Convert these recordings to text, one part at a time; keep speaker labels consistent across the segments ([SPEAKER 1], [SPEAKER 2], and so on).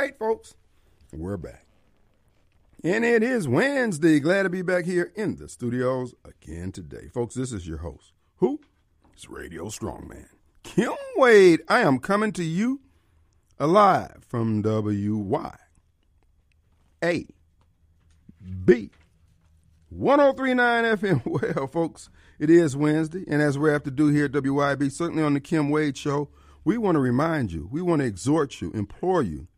[SPEAKER 1] right, folks, we're back. And it is Wednesday. Glad to be back here in the studios again today. Folks, this is your host. Who? It's Radio Strongman. Kim Wade. I am coming to you alive from WY. A. B. 1039 FM. Well, folks, it is Wednesday, and as we have to do here at WYB, certainly on the Kim Wade Show, we want to remind you, we want to exhort you, implore you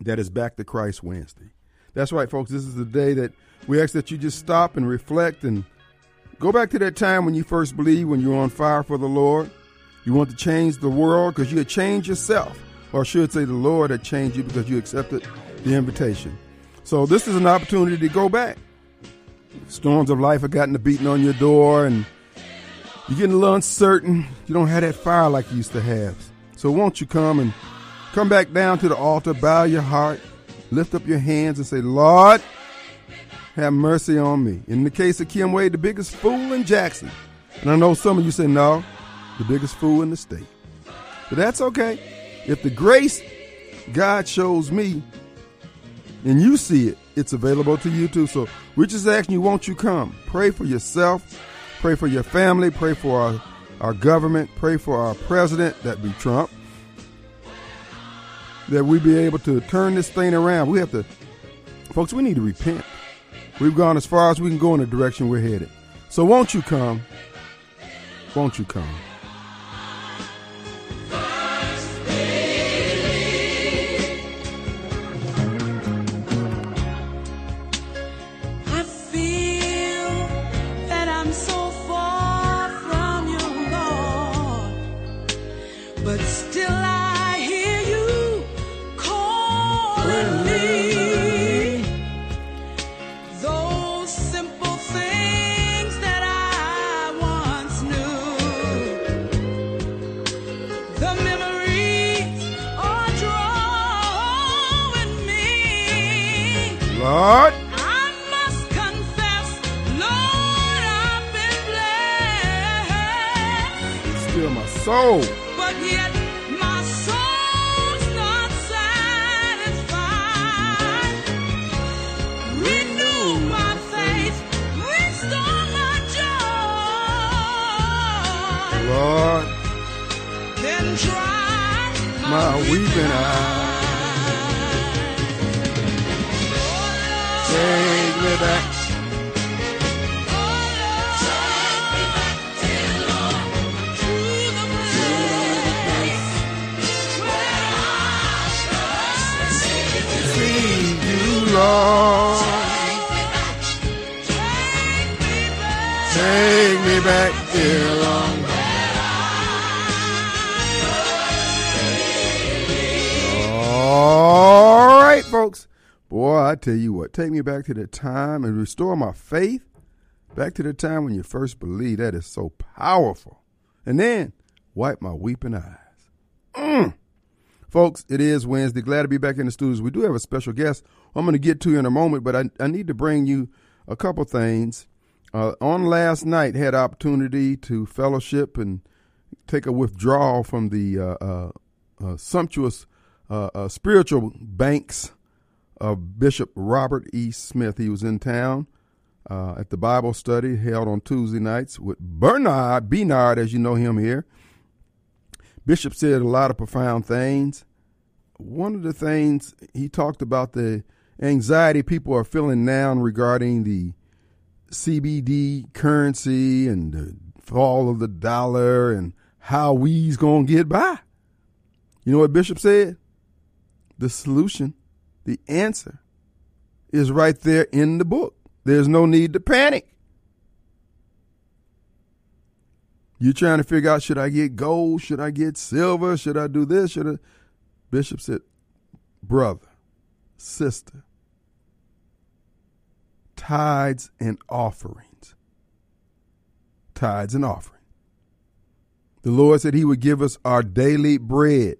[SPEAKER 1] that it's back to Christ Wednesday. That's right, folks. This is the day that we ask that you just stop and reflect and go back to that time when you first believed, when you were on fire for the Lord. You want to change the world because you had changed yourself, or I should say, the Lord had changed you because you accepted the invitation. So this is an opportunity to go back. Storms of life have gotten to beating on your door, and you're getting a little uncertain. You don't have that fire like you used to have. So won't you come and come back down to the altar, bow your heart, lift up your hands, and say, Lord, have mercy on me. In the case of Kim Wade, the biggest fool in Jackson. And I know some of you say, no, the biggest fool in the state. But that's okay. If the grace God shows me and you see it, it's available to you too. So we're just asking you, won't you come? Pray for yourself, pray for your family, pray for our, our government, pray for our president, that be Trump, that we be able to turn this thing around. We have to, folks, we need to repent. We've gone as far as we can go in the direction we're headed. So won't you come? Won't you come?
[SPEAKER 2] Lord, confess, Lord, I've been blessed,
[SPEAKER 1] still my soul.
[SPEAKER 2] but yet my soul's not satisfied. Renew my faith, restore my joy,
[SPEAKER 1] Lord,
[SPEAKER 2] then dry
[SPEAKER 1] my weeping eyes. Tell you what, take me back to the time and restore my faith. Back to the time when you first believed. That is so powerful. And then wipe my weeping eyes. Mm. Folks, it is Wednesday. Glad to be back in the studios. We do have a special guest I'm going to get to you in a moment, but I, I need to bring you a couple things. Uh, on last night, had opportunity to fellowship and take a withdrawal from the uh, uh, uh, sumptuous uh, uh, spiritual banks of Bishop Robert E. Smith. He was in town uh, at the Bible study held on Tuesday nights with Bernard Bernard, as you know him here. Bishop said a lot of profound things. One of the things he talked about the anxiety people are feeling now regarding the CBD currency and the fall of the dollar and how we's gonna get by. You know what Bishop said? The solution, the answer, is right there in the book. There's no need to panic. You're trying to figure out should I get gold? Should I get silver? Should I do this? Should I? Bishop said, brother, sister, tithes and offerings. Tithes and offerings. The Lord said He would give us our daily bread.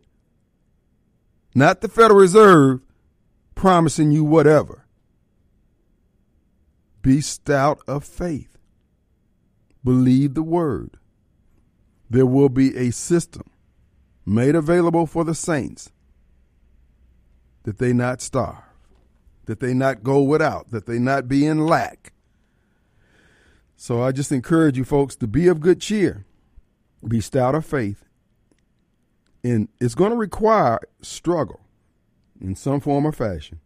[SPEAKER 1] Not the Federal Reserve promising you whatever. Be stout of faith. Believe the word. There will be a system made available for the saints that they not starve, that they not go without, that they not be in lack. So I just encourage you folks to be of good cheer, be stout of faith, and it's going to require struggle in some form or fashion.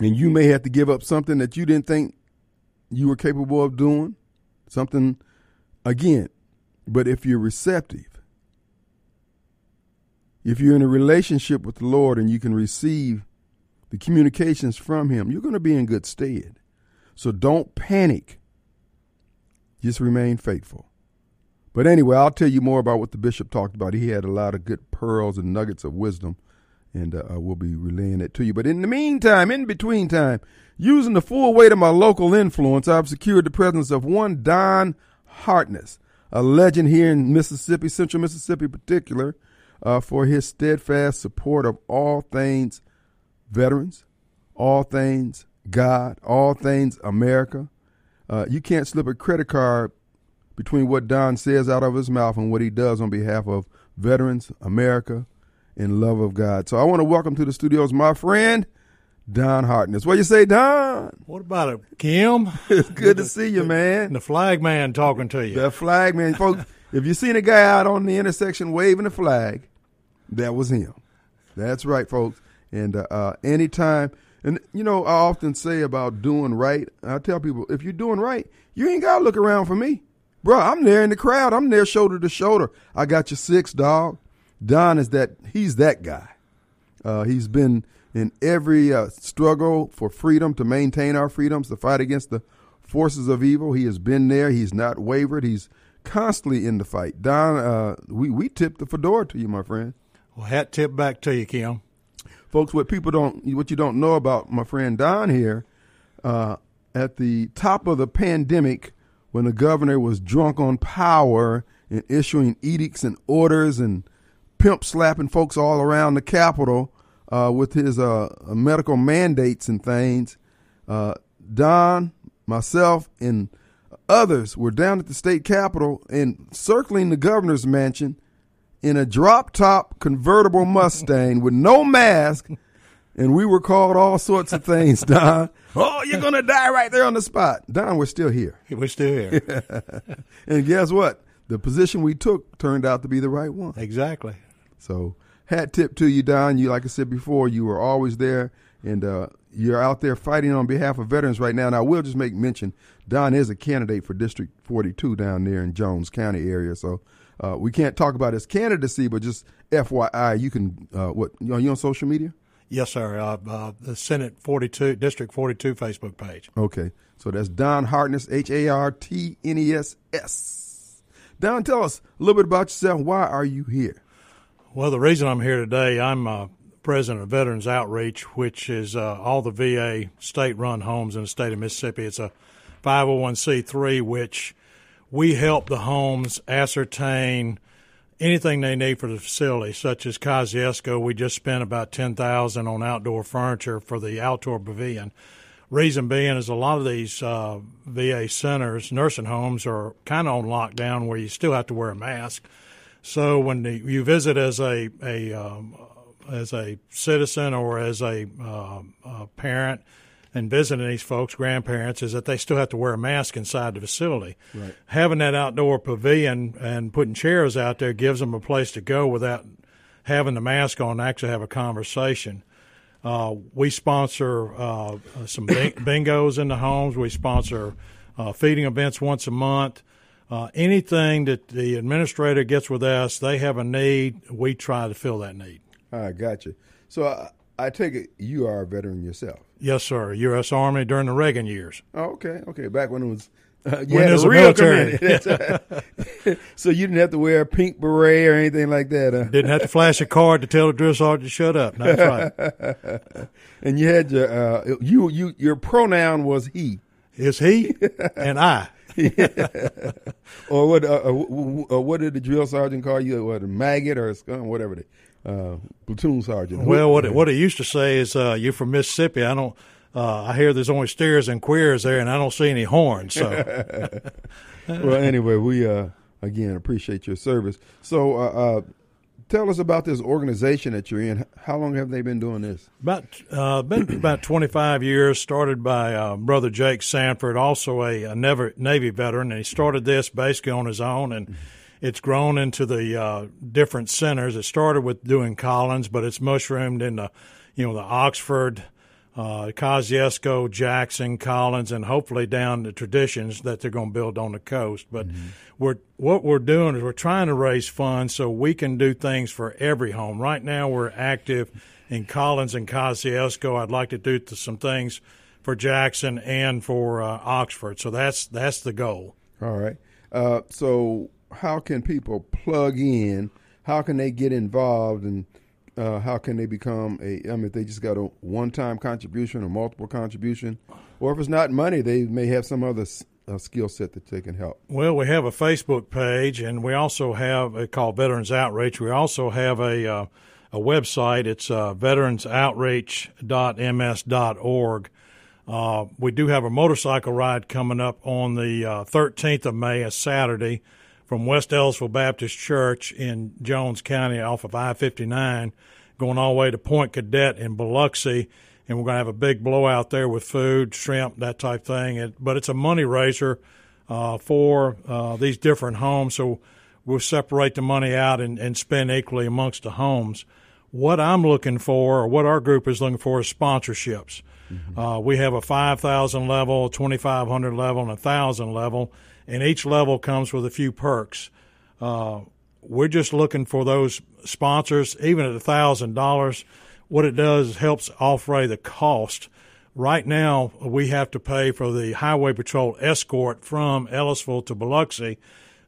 [SPEAKER 1] And you may have to give up something that you didn't think you were capable of doing, something again. But if you're receptive, if you're in a relationship with the Lord and you can receive the communications from Him, you're going to be in good stead. So don't panic. Just remain faithful. But anyway, I'll tell you more about what the bishop talked about. He had a lot of good pearls and nuggets of wisdom, and uh, we'll be relaying it to you. But in the meantime, in between time, using the full weight of my local influence, I've secured the presence of one Don Hartness, a legend here in Mississippi, Central Mississippi in particular, uh, for his steadfast support of all things veterans, all things God, all things America. Uh, you can't slip a credit card between what Don says out of his mouth and what he does on behalf of veterans, America, and love of God. So I want to welcome to the studios my friend, Don Hartness. What you say, Don?
[SPEAKER 3] What about it, Kim?
[SPEAKER 1] It's good to see you, man.
[SPEAKER 3] The flag man talking to you.
[SPEAKER 1] The flag man, folks. If you seen a guy out on the intersection waving the flag, that was him. That's right, folks. And uh, uh, anytime, and you know, I often say about doing right. I tell people, if you're doing right, you ain't gotta look around for me, bro. I'm there in the crowd. I'm there shoulder to shoulder. I got your six, dog. Don is that. He's that guy. Uh, he's been in every uh, struggle for freedom to maintain our freedoms, to fight against the forces of evil. He has been there. He's not wavered. He's constantly in the fight. Don, uh, we we tip the fedora to you, my friend.
[SPEAKER 3] Well, hat tip back to you, Kim.
[SPEAKER 1] Folks, what people don't, what you don't know about my friend Don here, uh, at the top of the pandemic, when the governor was drunk on power and issuing edicts and orders and pimp slapping folks all around the Capitol uh, with his uh, medical mandates and things, uh, Don, myself, and others were down at the state capitol and circling the governor's mansion in a drop top convertible Mustang with no mask. And we were called all sorts of things, Don. Oh, you're going to die right there on the spot. Don, we're still here.
[SPEAKER 3] We're still here.
[SPEAKER 1] And guess what? The position we took turned out to be the right one.
[SPEAKER 3] exactly.
[SPEAKER 1] So, hat tip to you, Don. You, like I said before, you were always there, and uh, you're out there fighting on behalf of veterans right now. And I will just make mention, Don is a candidate for District 42 down there in Jones County area. So, uh, we can't talk about his candidacy, but just FYI, you can uh, what you, know, you on social media?
[SPEAKER 3] Yes, sir. Uh, uh, the Senate 42, District 42 Facebook page.
[SPEAKER 1] Okay, so that's Don Hartness, H A R T N E S S. Don, tell us a little bit about yourself. Why are you here?
[SPEAKER 3] Well, the reason I'm here today, I'm uh, president of Veterans Outreach, which is uh, all the VA state run homes in the state of Mississippi. It's a 501c3, which we help the homes ascertain anything they need for the facility, such as Kosciusko. We just spent about ten thousand on outdoor furniture for the outdoor pavilion. Reason being is a lot of these uh, VA centers, nursing homes, are kind of on lockdown where you still have to wear a mask. So when the, you visit as a a um, as a citizen or as a, uh, a parent and visiting these folks, grandparents, is that they still have to wear a mask inside the facility.
[SPEAKER 1] Right.
[SPEAKER 3] Having that outdoor pavilion and putting chairs out there gives them a place to go without having the mask on and actually have a conversation. Uh, we sponsor uh, some bing- bingos in the homes. We sponsor uh, feeding events once a month. Uh, anything that the administrator gets with us, they have a need. We try to fill that need.
[SPEAKER 1] I got you. So I, I take it you are a veteran yourself.
[SPEAKER 3] Yes, sir. U.S. Army during the Reagan years.
[SPEAKER 1] Oh, okay, okay. Back when it was uh, you
[SPEAKER 3] When
[SPEAKER 1] had
[SPEAKER 3] it was
[SPEAKER 1] a real
[SPEAKER 3] military.
[SPEAKER 1] community. So you didn't have to wear a pink beret or anything like that. Huh?
[SPEAKER 3] Didn't have to flash a card to tell the drill sergeant to shut up. That's right.
[SPEAKER 1] And you had your uh, you you your pronoun was he,
[SPEAKER 3] It's he and I.
[SPEAKER 1] or what? Uh, uh, uh, what did the drill sergeant call you? What a maggot or a scum, whatever the uh, platoon sergeant.
[SPEAKER 3] Well, what it, what it used to say is, uh, "You're from Mississippi." I don't. Uh, I hear there's only steers and queers there, and I don't see any horns. So
[SPEAKER 1] well, anyway, we uh, again appreciate your service. So, uh, uh, tell us about this organization that you're in. How long have they been doing this?
[SPEAKER 3] About uh, been about 25 years. Started by uh, brother Jake Sanford, also a, a Navy, Navy veteran, and he started this basically on his own, and it's grown into the uh, different centers. It started with doing Collins, but it's mushroomed into, you know, the Oxford, uh, Kosciusko, Jackson, Collins, and hopefully down the traditions that they're going to build on the coast. But we're what we're doing is we're trying to raise funds so we can do things for every home. Right now, we're active in Collins and Kosciusko. I'd like to do some things for Jackson and for uh, Oxford. So that's that's the goal.
[SPEAKER 1] All right. Uh, so, how can people plug in? How can they get involved, and uh, how can they become a? I mean, if they just got a one-time contribution or multiple contribution, or if it's not money, they may have some other uh, skill set that they can help.
[SPEAKER 3] Well, we have a Facebook page, and we also have a called Veterans Outreach. We also have a uh, a website. It's uh, veteransoutreach.ms.org. Uh, we do have a motorcycle ride coming up on the uh, 13th of May, a Saturday, from West Ellisville Baptist Church in Jones County off of I 59, going all the way to Point Cadet in Biloxi. And we're going to have a big blowout there with food, shrimp, that type thing. It, but it's a money raiser uh, for uh, these different homes. So we'll separate the money out and, and spend equally amongst the homes. What I'm looking for, or what our group is looking for, is sponsorships. Uh, we have a 5,000 level, 2,500 level, and a 1,000 level, and each level comes with a few perks. Uh, we're just looking for those sponsors, even at thousand dollars. What it does is helps offray the cost. Right now, we have to pay for the highway patrol escort from Ellisville to Biloxi,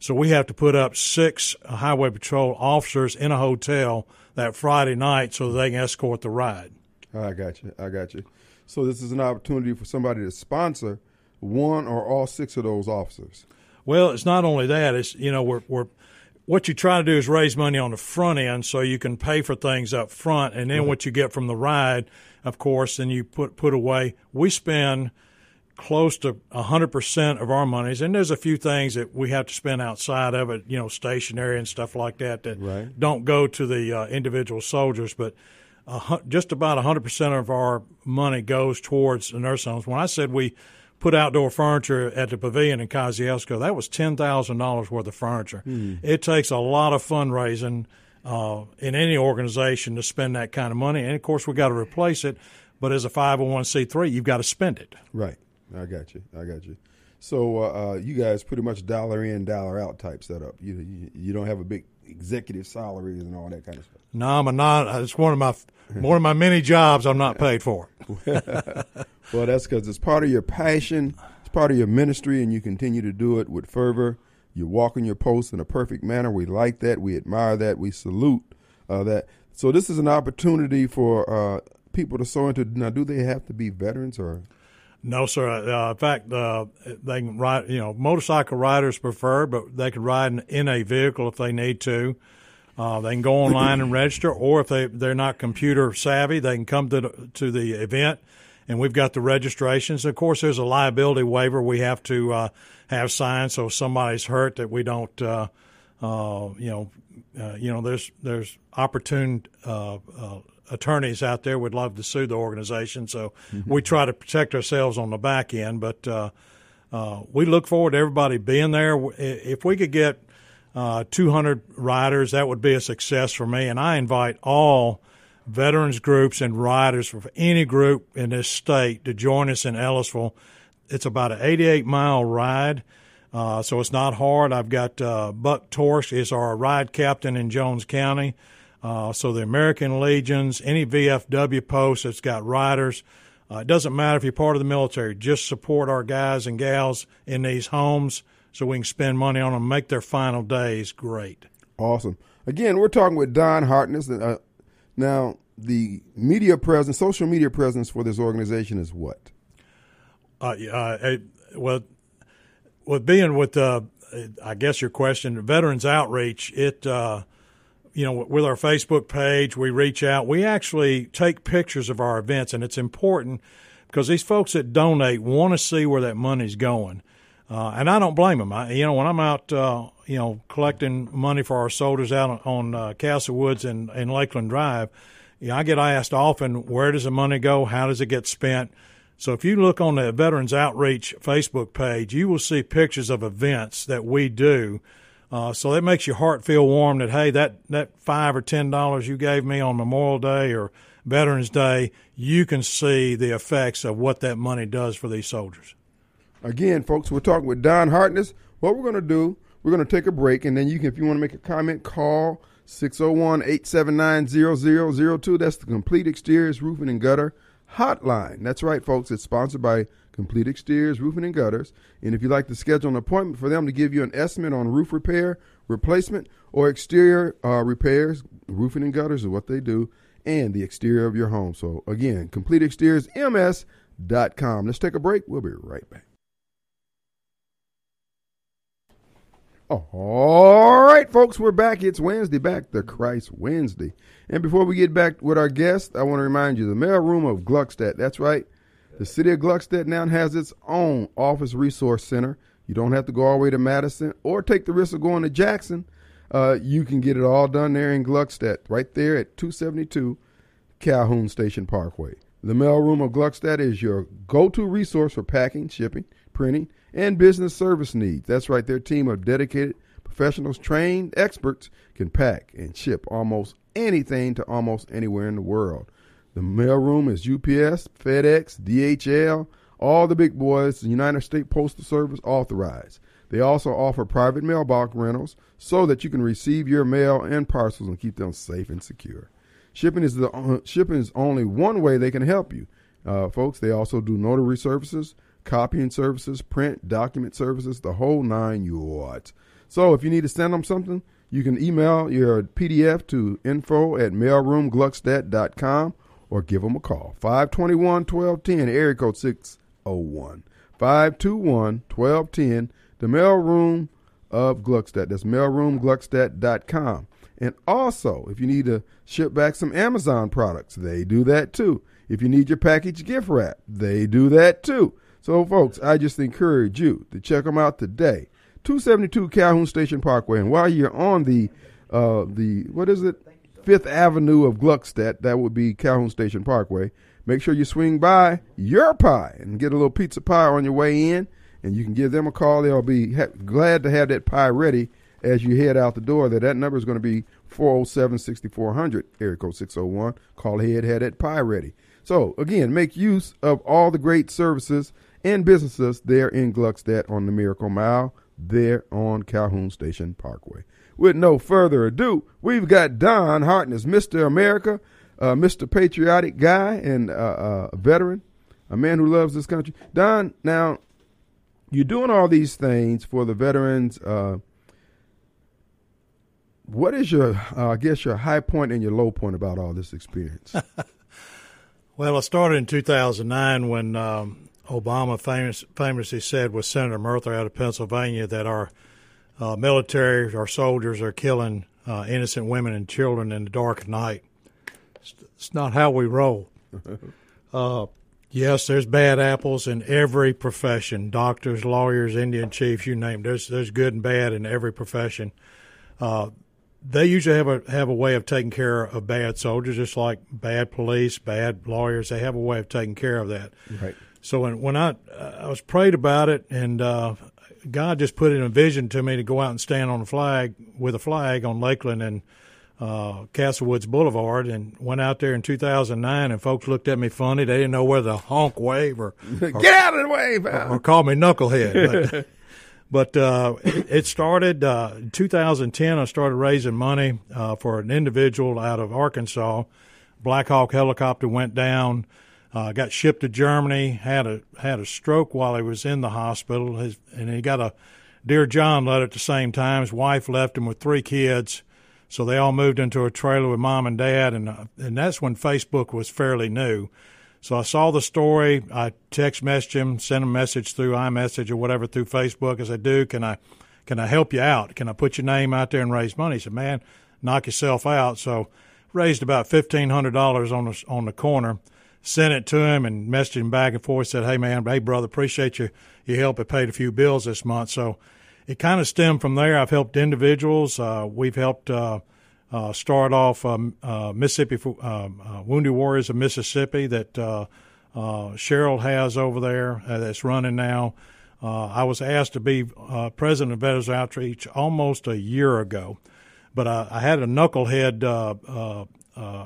[SPEAKER 3] so we have to put up six highway patrol officers in a hotel that Friday night so they can escort the ride.
[SPEAKER 1] I got you. I got you. So this is an opportunity for somebody to sponsor one or all six of those officers.
[SPEAKER 3] Well, it's not only that. It's you know we're we're what you try to do is raise money on the front end so you can pay for things up front, and then what you get from the ride, of course, then you put put away. We spend close to hundred percent of our monies, and there's a few things that we have to spend outside of it, you know, stationery and stuff like that that
[SPEAKER 1] Right.
[SPEAKER 3] don't go to the uh, individual soldiers, but. Hu- just about 100% of our money goes towards the nursing homes. When I said we put outdoor furniture at the pavilion in Kosciusko, that was $10,000 worth of furniture. It takes a lot of fundraising uh, in any organization to spend that kind of money. And of course, we got to replace it. But as a 501c3, you've got to spend it.
[SPEAKER 1] Right. I got you. I got you. So uh, uh, you guys pretty much dollar in, dollar out type setup. You, you you don't have a big executive salaries and all that kind of stuff.
[SPEAKER 3] No, I'm a non. It's one of my one of my many jobs I'm not paid for.
[SPEAKER 1] Well, that's because it's part of your passion, it's part of your ministry, and you continue to do it with fervor. You're walking your post in a perfect manner. We like that. We admire that. We salute uh, that. So this is an opportunity for uh, people to sow into. Now, do they have to be veterans or?
[SPEAKER 3] No, sir. Uh, in fact, uh, they can ride. You know, motorcycle riders prefer, but they can ride in, in a vehicle if they need to. Uh, they can go online and register, or if they they're not computer savvy, they can come to the, to the event, and we've got the registrations. Of course, there's a liability waiver we have to uh, have signed, so if somebody's hurt that we don't. Uh, uh, you know, uh, you know, there's there's opportune uh, uh, attorneys out there would love to sue the organization, so we try to protect ourselves on the back end. But uh, uh, we look forward to everybody being there. If we could get uh, 200 riders, that would be a success for me. And I invite all veterans groups and riders from any group in this state to join us in Ellisville. It's about an 88 mile ride. Uh, so it's not hard. I've got uh, Buck Torsk is our ride captain in Jones County. Uh, so the American Legions, any VFW post that's got riders, uh, it doesn't matter if you're part of the military. Just support our guys and gals in these homes so we can spend money on them, make their final days great.
[SPEAKER 1] Awesome. Again, we're talking with Don Hartness. Now, the media presence, social media presence for this organization is what?
[SPEAKER 3] Uh, uh, well, with being with, uh, I guess your question, Veterans Outreach, it, uh, you know, with our Facebook page, we reach out. We actually take pictures of our events, and it's important because these folks that donate want to see where that money's going. Uh, and I don't blame them. I, you know, when I'm out, uh, you know, collecting money for our soldiers out on, on uh, Castlewoods and, and Lakeland Drive, you know, I get asked often, where does the money go? How does it get spent? So if you look on the Veterans Outreach Facebook page, you will see pictures of events that we do. Uh, so that makes your heart feel warm that hey, that that five or ten dollars you gave me on Memorial Day or Veterans Day, you can see the effects of what that money does for these soldiers.
[SPEAKER 1] Again, folks, we're talking with Don Hartness. What we're going to do, we're going to take a break, and then you can, if you want to make a comment, call 601-879-0002. That's the Complete Exteriors Roofing and Gutter Hotline. That's right, folks. It's sponsored by Complete Exteriors Roofing and Gutters. And if you'd like to schedule an appointment for them to give you an estimate on roof repair, replacement, or exterior uh, repairs, roofing and gutters is what they do, and the exterior of your home. So again, CompleteExteriorsMS.com. Let's take a break. We'll be right back. All right, folks, we're back. It's Wednesday, back to Christ Wednesday. And before we get back with our guest, I want to remind you the mail room of Gluckstadt. That's right. The city of Gluckstadt now has its own office resource center. You don't have to go all the way to Madison or take the risk of going to Jackson. Uh, you can get it all done there in Gluckstadt, right there at 272 Calhoun Station Parkway. The mailroom of Gluckstadt is your go-to resource for packing, shipping, printing, and business service needs. That's right, their team of dedicated professionals, trained experts, can pack and ship almost anything to almost anywhere in the world. The mailroom is UPS, FedEx, DHL, all the big boys, the United States Postal Service authorized. They also offer private mailbox rentals so that you can receive your mail and parcels and keep them safe and secure. Shipping is the uh, shipping is only one way they can help you, uh, folks. They also do notary services, copying services, print, document services, the whole nine yards. So if you need to send them something, you can email your PDF to info at mailroomgluckstadt.com or give them a call. 521-1210, area code 601. 521-1210, the mailroom of Gluckstadt. That's mailroomgluckstadt.com. And also, if you need to ship back some Amazon products, they do that too. If you need your package gift wrap, they do that too. So, folks, I just encourage you to check them out today. 272 Calhoun Station Parkway. And while you're on the, uh, the what is it? Fifth Avenue of Gluckstadt, that would be Calhoun Station Parkway. Make sure you swing by your pie and get a little pizza pie on your way in, and you can give them a call. They'll be ha- glad to have that pie ready as you head out the door. That that number is going to be 407-6400, area code 601. Call ahead, have that pie ready. So again, make use of all the great services and businesses there in Gluckstadt on the Miracle Mile, there on Calhoun Station Parkway. With no further ado, we've got Don Hartness, Mr. America, uh, Mr. Patriotic guy and uh, uh, a veteran, a man who loves this country. Don, now you're doing all these things for the veterans. Uh, what is your, uh, I guess, your high point and your low point about all this experience?
[SPEAKER 3] well, I started in 2009 when um, Obama famous, famously said with Senator Murtha out of Pennsylvania that our uh, military, our soldiers are killing uh, innocent women and children in the dark of night. It's, it's not how we roll. uh, yes, there's bad apples in every profession: doctors, lawyers, Indian chiefs, you name. It. There's there's good and bad in every profession. Uh, they usually have a have a way of taking care of bad soldiers, just like bad police, bad lawyers. They have a way of taking care of that.
[SPEAKER 1] Right.
[SPEAKER 3] So when when I I was prayed about it, and uh, God just put in a vision to me to go out and stand on a flag with a flag on Lakeland and uh, Castlewoods Boulevard, and went out there in 2009, and folks looked at me funny. They didn't know whether to honk, wave, or, or
[SPEAKER 1] get out of the way,
[SPEAKER 3] or, or call me knucklehead. But, but uh, it, it, started uh, in 2010. I started raising money uh, for an individual out of Arkansas. Black Hawk helicopter went down. Uh, got shipped to Germany. Had a had a stroke while he was in the hospital. His, and he got a Dear John letter at the same time. His wife left him with three kids, so they all moved into a trailer with mom and dad. And uh, and that's when Facebook was fairly new. So I saw the story. I text messaged him, sent a message through iMessage or whatever through Facebook. As I "Dude, can I can I help you out? Can I put your name out there and raise money?" He said, "Man, knock yourself out." So raised about fifteen hundred dollars on the on the corner sent it to him and messaged him back and forth. Said, "Hey man, hey brother, appreciate you your help. It paid a few bills this month." So it kind of stemmed from there. I've helped individuals. Uh, we've helped uh, uh, start off um, uh, Mississippi uh, uh, Wounded Warriors of Mississippi that Cheryl has over there that's running now. I was asked to be president of Veterans Outreach almost a year ago, but I, I had a knucklehead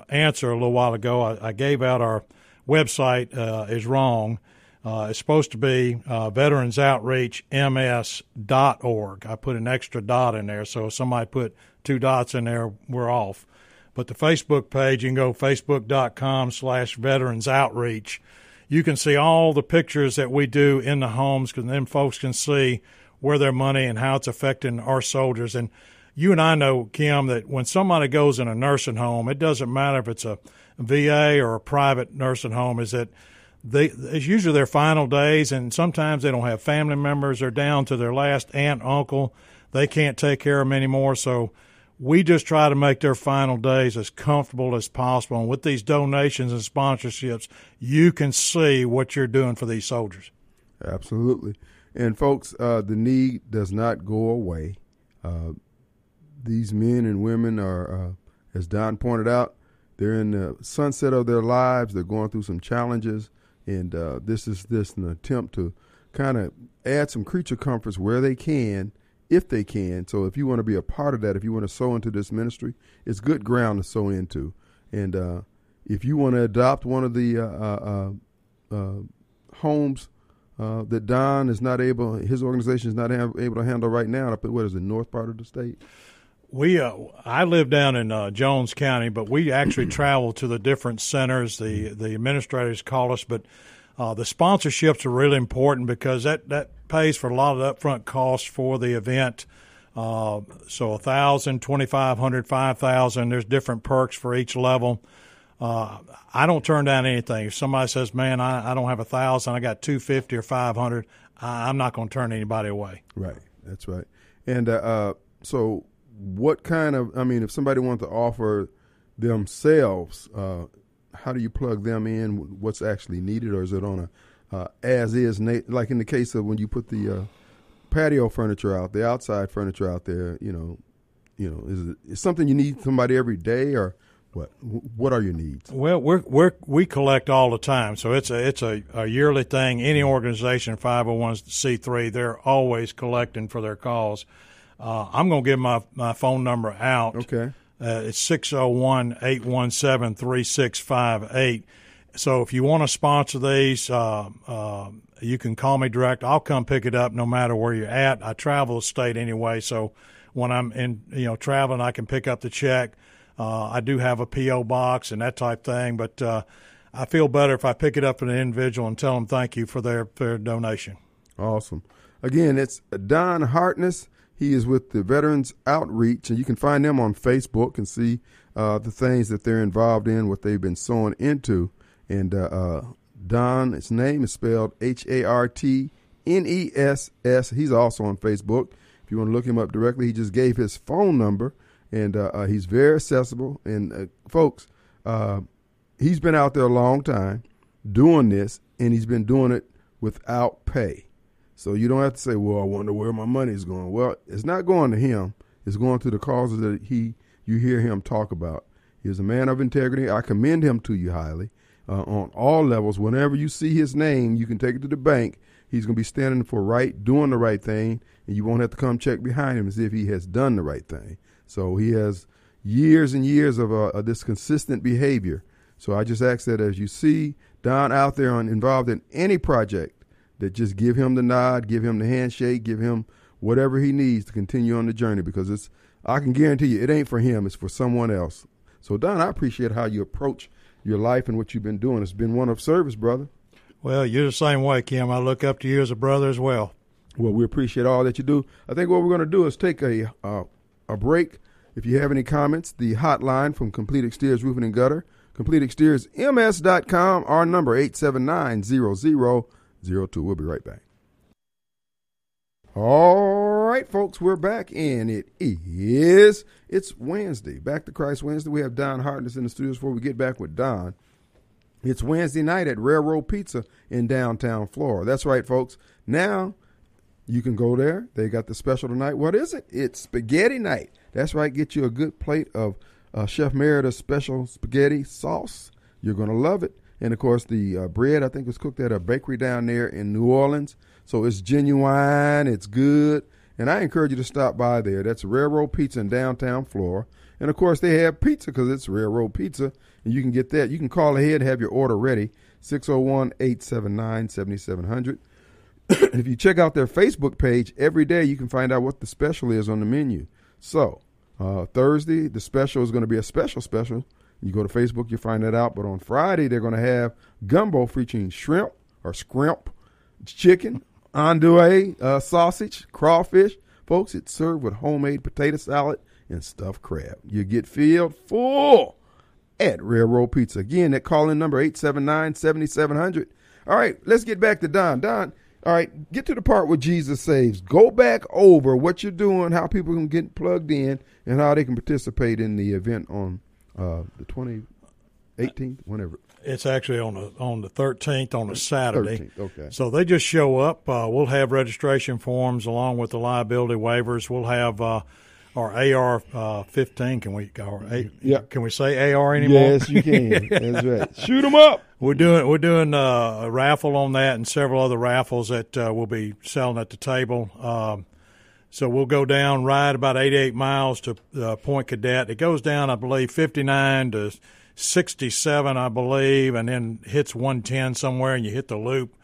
[SPEAKER 3] answer a little while ago. I, I gave out our website is wrong. Uh, it's supposed to be uh, veteransoutreachms.org. I put an extra dot in there, so if somebody put two dots in there, we're off. But the Facebook page, you can go facebook.com slash veterans outreach. You can see all the pictures that we do in the homes because then folks can see where their money and how it's affecting our soldiers. And you and I know, Kim, that when somebody goes in a nursing home, it doesn't matter if it's a VA or a private nursing home, is that – they it's usually their final days, and sometimes they don't have family members. They're down to their last aunt, uncle. They can't take care of them anymore. So we just try to make their final days as comfortable as possible. And with these donations and sponsorships, you can see what you're doing for these soldiers.
[SPEAKER 1] Absolutely. And folks, uh, the need does not go away. Uh, these men and women are, uh, as Don pointed out, they're in the sunset of their lives. They're going through some challenges and uh, this is this an attempt to kind of add some creature comforts where they can, if they can. So if you want to be a part of that, if you want to sow into this ministry, it's good ground to sow into. And uh, if you want to adopt one of the uh, uh, uh, uh homes that Don is not able, his organization is not able to handle right now, up at what is the north part of the state
[SPEAKER 3] we uh, I live down in uh, Jones County, but we actually travel to the different centers. The the administrators call us, but uh, the sponsorships are really important because that that pays for a lot of the upfront costs for the event. Uh, so a thousand, twenty five hundred, five thousand. There's different perks for each level. Uh, I don't turn down anything. If somebody says, "Man, I, I don't have a thousand, I got two fifty or five hundred, I'm not going to turn anybody away.
[SPEAKER 1] Right. That's right. And uh, so what kind of i mean if somebody wants to offer themselves uh, how do you plug them in? What's actually needed? Or is it on a uh, as is like in the case of when you put the uh, patio furniture out the outside furniture out there you know you know is it is something you need somebody every day or what what are your needs?
[SPEAKER 3] Well we're, we're we collect all the time. So it's a it's a, a yearly thing. Any organization 501c3 they're always collecting for their calls uh, I'm going to give my, my phone number out.
[SPEAKER 1] Okay.
[SPEAKER 3] Uh, it's 601 817 3658. So if you want to sponsor these, uh, uh, you can call me direct. I'll come pick it up no matter where you're at. I travel the state anyway, so when I'm in, you know, traveling, I can pick up the check. Uh, I do have a PO box and that type thing, but uh, I feel better if I pick it up from an individual and tell them thank you for their, their donation.
[SPEAKER 1] Awesome. Again, it's Don Hartness. He is with the Veterans Outreach, and you can find them on Facebook and see uh, the things that they're involved in, what they've been sowing into. And uh, uh, Don, his name is spelled H A R T N E S S. He's also on Facebook. If you want to look him up directly, he just gave his phone number, and uh, uh, he's very accessible. And uh, folks, he's been out there a long time doing this, and he's been doing it without pay. So you don't have to say, "Well, I wonder where my money is going." Well, it's not going to him. It's going to the causes that he you hear him talk about. He's a man of integrity. I commend him to you highly uh, on all levels. Whenever you see his name, you can take it to the bank. He's going to be standing for right, doing the right thing, and you won't have to come check behind him as if he has done the right thing. So he has years and years of, uh, of this consistent behavior. So I just ask that as you see Don out there on, involved in any project, that just give him the nod, give him the handshake, give him whatever he needs to continue on the journey because it's I can guarantee you it ain't for him, it's for someone else. So Don, I appreciate how you approach your life and what you've been doing. It's been one of service, brother.
[SPEAKER 3] Well, you're the same way, Kim. I look up to you as a brother as well.
[SPEAKER 1] Well, we appreciate all that you do. I think what we're going to do is take a uh, a break. If you have any comments, the hotline from Complete Exteriors Roofing and Gutter, CompleteExteriorsMS.com, our number 879 02. We'll be right back. All right, folks, we're back, and it is it's Wednesday, Back to Christ Wednesday. We have Don Hartness in the studios before we get back with Don. It's Wednesday night at Railroad Pizza in downtown Flora. That's right, folks. Now you can go there. They got the special tonight. What is it? It's spaghetti night. That's right. Get you a good plate of uh, Chef Merida's special spaghetti sauce. You're going to love it. And of course, the uh, bread I think was cooked at a bakery down there in New Orleans. So it's genuine. It's good. And I encourage you to stop by there. That's Railroad Pizza in downtown Flora. And of course, they have pizza because it's Railroad Pizza. And you can get that. You can call ahead, have your order ready 601 879 7700. If you check out their Facebook page every day, you can find out what the special is on the menu. So, uh, Thursday, the special is going to be a special special. You go to Facebook, you find that out. But on Friday, they're going to have gumbo featuring shrimp or scrimp, chicken, andouille, uh, sausage, crawfish. Folks, it's served with homemade potato salad and stuffed crab. You get filled full at Railroad Pizza. Again, that call in number 879 7700. All right, let's get back to Don. Don, all right, get to the part where Jesus saves. Go back over what you're doing, how people can get plugged in, and how they can participate in the event on uh, the 20, 18th, whenever.
[SPEAKER 3] It's actually on the on the 13th on a Saturday.
[SPEAKER 1] 13th, okay.
[SPEAKER 3] So they just show up. Uh, we'll have registration forms along with the liability waivers. We'll have uh, our AR uh, 15. Can we? Or eight,
[SPEAKER 1] Yeah.
[SPEAKER 3] Can we say AR anymore?
[SPEAKER 1] Yes, you can. That's right. Shoot them up.
[SPEAKER 3] We're doing we're doing uh, a raffle on that and several other raffles that uh, we'll be selling at the table. Um, so we'll go down ride about 88 miles to uh, Point Cadet. It goes down, I believe, 59 to 67, I believe, and then hits 110 somewhere, and you hit the loop.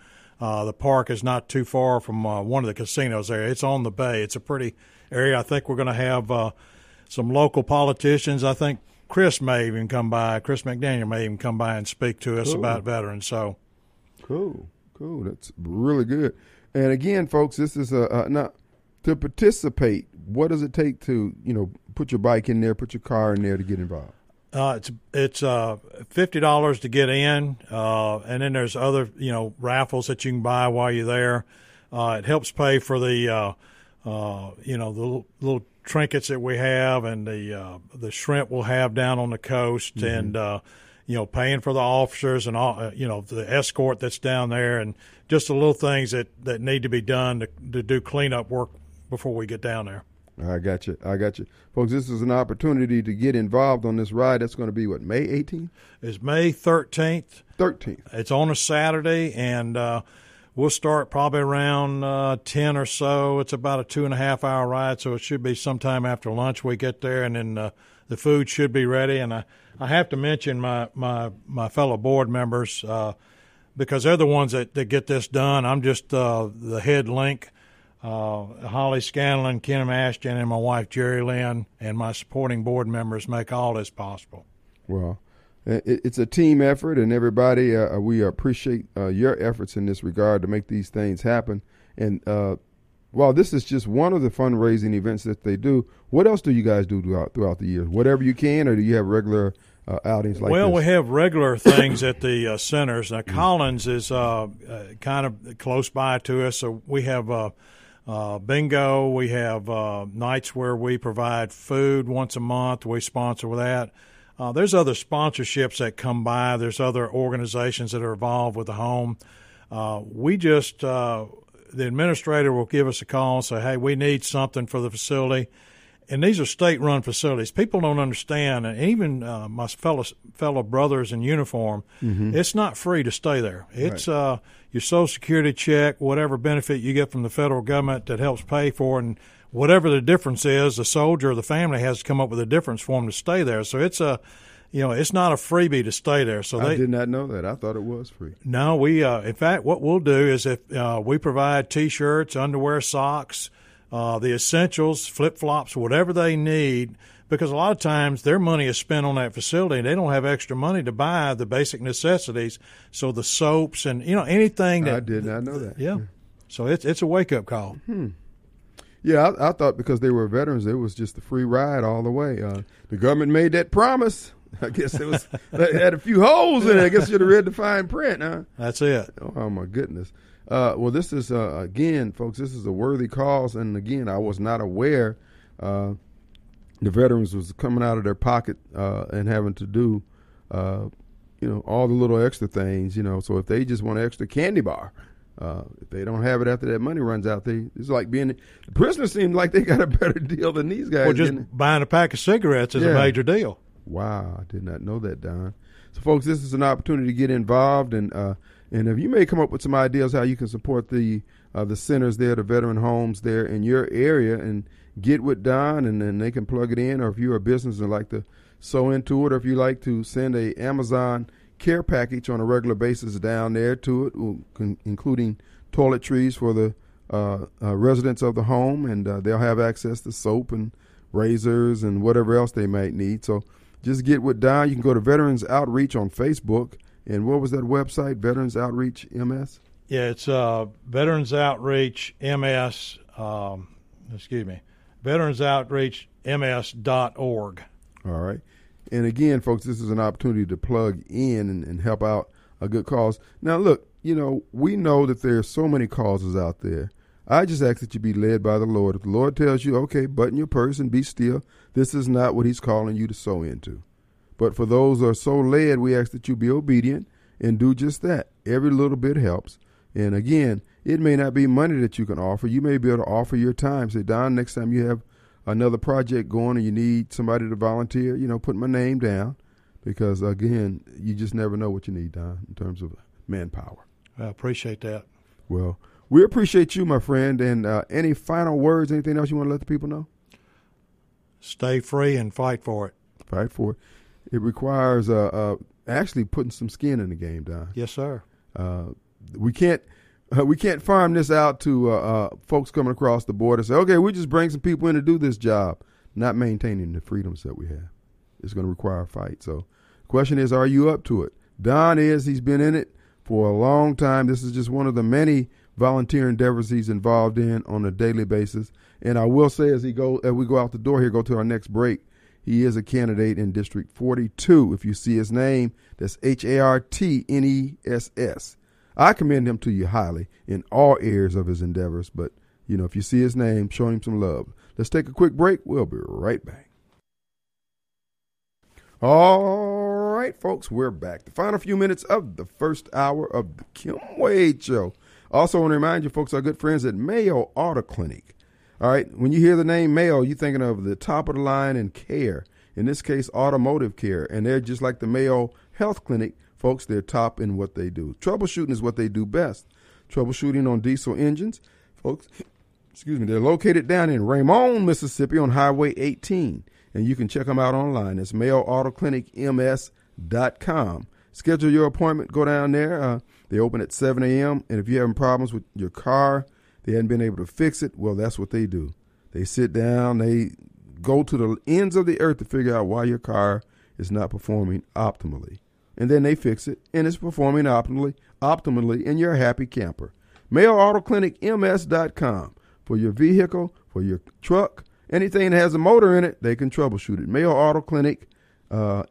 [SPEAKER 3] Uh, the park is not too far from uh, one of the casinos there. It's on the bay. It's a pretty area. I think we're going to have uh, some local politicians. I think Chris may even come by. Chris McDaniel may even come by and speak to us
[SPEAKER 1] Cool.
[SPEAKER 3] about veterans. So
[SPEAKER 1] Cool, cool. That's really good. And again, folks, this is a, a now to participate. What does it take to you know put your bike in there, put your car in there to get involved?
[SPEAKER 3] Uh, it's it's uh, fifty dollars to get in, uh, and then there's other you know raffles that you can buy while you're there. Uh, it helps pay for the uh, uh, you know the little, little trinkets that we have and the uh, the shrimp we'll have down on the coast, and uh, you know paying for the officers and all uh, you know the escort that's down there, and just the little things that, that need to be done to, to do cleanup work before we get down there.
[SPEAKER 1] I got you. I got you, folks. This is an opportunity to get involved on this ride. That's going to be what May 18th,
[SPEAKER 3] It's May thirteenth.
[SPEAKER 1] 13th.
[SPEAKER 3] It's on a Saturday, and uh, we'll start probably around uh, 10 or so. It's about a two and a half hour ride, so it should be sometime after lunch we get there, and then uh, the food should be ready. And I, I have to mention my, my, my fellow board members uh, because they're the ones that, that get this done. I'm just uh, the head link. Uh, Holly Scanlon, Kim Ashton, and my wife Jerry Lynn, and my supporting board members make all this possible.
[SPEAKER 1] Well, it's a team effort, and everybody, uh, we appreciate uh, your efforts in this regard to make these things happen. And uh, while this is just one of the fundraising events that they do, what else do you guys do throughout throughout the year? Whatever you can, or do you have regular uh, outings like
[SPEAKER 3] well,
[SPEAKER 1] this?
[SPEAKER 3] we have regular things at the uh, centers. Now, Collins is uh, uh, kind of close by to us, so we have uh, bingo. We have uh, nights where we provide food once a month. We sponsor that. Uh, there's other sponsorships that come by. There's other organizations that are involved with the home. Uh, we just uh, the administrator will give us a call and say, "Hey, we need something for the facility." And these are state-run facilities. People don't understand, and even uh, my fellow fellow brothers in uniform, it's not free to stay there. It's uh, your Social Security check, whatever benefit you get from the federal government that helps pay for, it, and whatever the difference is, the soldier or the family has to come up with a difference for them to stay there. So it's a, you know, it's not a freebie to stay there. So
[SPEAKER 1] I
[SPEAKER 3] they,
[SPEAKER 1] did not know that. I thought it was free.
[SPEAKER 3] no, we. Uh, in fact, what we'll do is if uh, we provide T-shirts, underwear, socks, uh, the essentials, flip flops, whatever they need, because a lot of times their money is spent on that facility, and they don't have extra money to buy the basic necessities. So the soaps and you know anything that
[SPEAKER 1] I did not know that.
[SPEAKER 3] yeah. So it's it's a wake up call. Hmm.
[SPEAKER 1] Yeah, I, I thought because they were veterans, it was just a free ride all the way. Uh, the government made that promise. I guess it was it had a few holes in it. I guess you'd have read the fine print, huh?
[SPEAKER 3] That's it.
[SPEAKER 1] Oh my goodness. Uh, well, this is uh, again, folks. This is a worthy cause, and again, I was not aware uh, the veterans was coming out of their pocket uh, and having to do, uh, you know, all the little extra things, you know. So if they just want an extra candy bar, uh, if they don't have it after that money runs out, they it's like being the prisoners seem like they got a better deal than these guys.
[SPEAKER 3] Well, just buying a pack of cigarettes is a major deal.
[SPEAKER 1] Wow, I did not know that, Don. So, folks, this is an opportunity to get involved, and uh, and if you may come up with some ideas how you can support the uh, the centers there, the veteran homes there in your area, and get with Don, and then they can plug it in. Or if you're a business and like to sew into it, or if you like to send a Amazon care package on a regular basis down there to it, including toiletries for the uh, uh, residents of the home, and uh, they'll have access to soap and razors and whatever else they might need. So just get with Don. You can go to Veterans Outreach on Facebook. And what was that website? Veterans Outreach MS?
[SPEAKER 3] Yeah, it's uh, Veterans Outreach MS. Um, excuse me, Veterans Outreach MS.org.
[SPEAKER 1] All right. And again, folks, this is an opportunity to plug in and, and help out a good cause. Now, look, you know, we know that there are so many causes out there. I just ask that you be led by the Lord. If the Lord tells you, okay, button your purse and be still, this is not what He's calling you to sow into. But for those who are so led, we ask that you be obedient and do just that. Every little bit helps. And again, it may not be money that you can offer. You may be able to offer your time. Say, Don, next time you have another project going and you need somebody to volunteer, you know, put my name down. Because again, you just never know what you need, Don, in terms of manpower.
[SPEAKER 3] I appreciate that.
[SPEAKER 1] Well, we appreciate you, my friend. And uh, any final words, anything else you want to let the people know?
[SPEAKER 3] Stay free and fight for it.
[SPEAKER 1] Fight for it. It requires uh, uh, actually putting some skin in the game, Don.
[SPEAKER 3] Yes, sir.
[SPEAKER 1] Uh, we can't uh, we can't farm this out to uh, uh, folks coming across the border. Say, okay, we just bring some people in to do this job, not maintaining the freedoms that we have. It's going to require a fight. So, question is, are you up to it? Don is. He's been in it for a long time. This is just one of the many volunteer endeavors he's involved in on a daily basis. And I will say, as he go as we go out the door here, go to our next break. He is a candidate in District 42. If you see his name, that's H A R T N E S S. I commend him to you highly in all areas of his endeavors. But, you know, if you see his name, show him some love. Let's take a quick break. We'll be right back. All right, folks, we're back. The final few minutes of the first hour of the Kim Wade Show. Also, want to remind you, folks, our good friends at Mayo Auto Clinic. All right, when you hear the name Mayo, you're thinking of the top of the line in care. In this case, automotive care. And they're just like the Mayo Health Clinic, folks, they're top in what they do. Troubleshooting is what they do best. Troubleshooting on diesel engines, folks. Excuse me. They're located down in Raymond, Mississippi on Highway 18. And you can check them out online. It's mayoautoclinicms.com. Schedule your appointment. Go down there. Uh, they open at 7 a.m. And if you're having problems with your car, they hadn't been able to fix it, well, that's what they do. They sit down, they go to the ends of the earth to figure out why your car is not performing optimally. And then they fix it, and it's performing optimally, optimally, and you're a happy camper. MayoAutoClinicMS.com. For your vehicle, for your truck, anything that has a motor in it, they can troubleshoot it. MayoAutoClinicMS.com. Uh,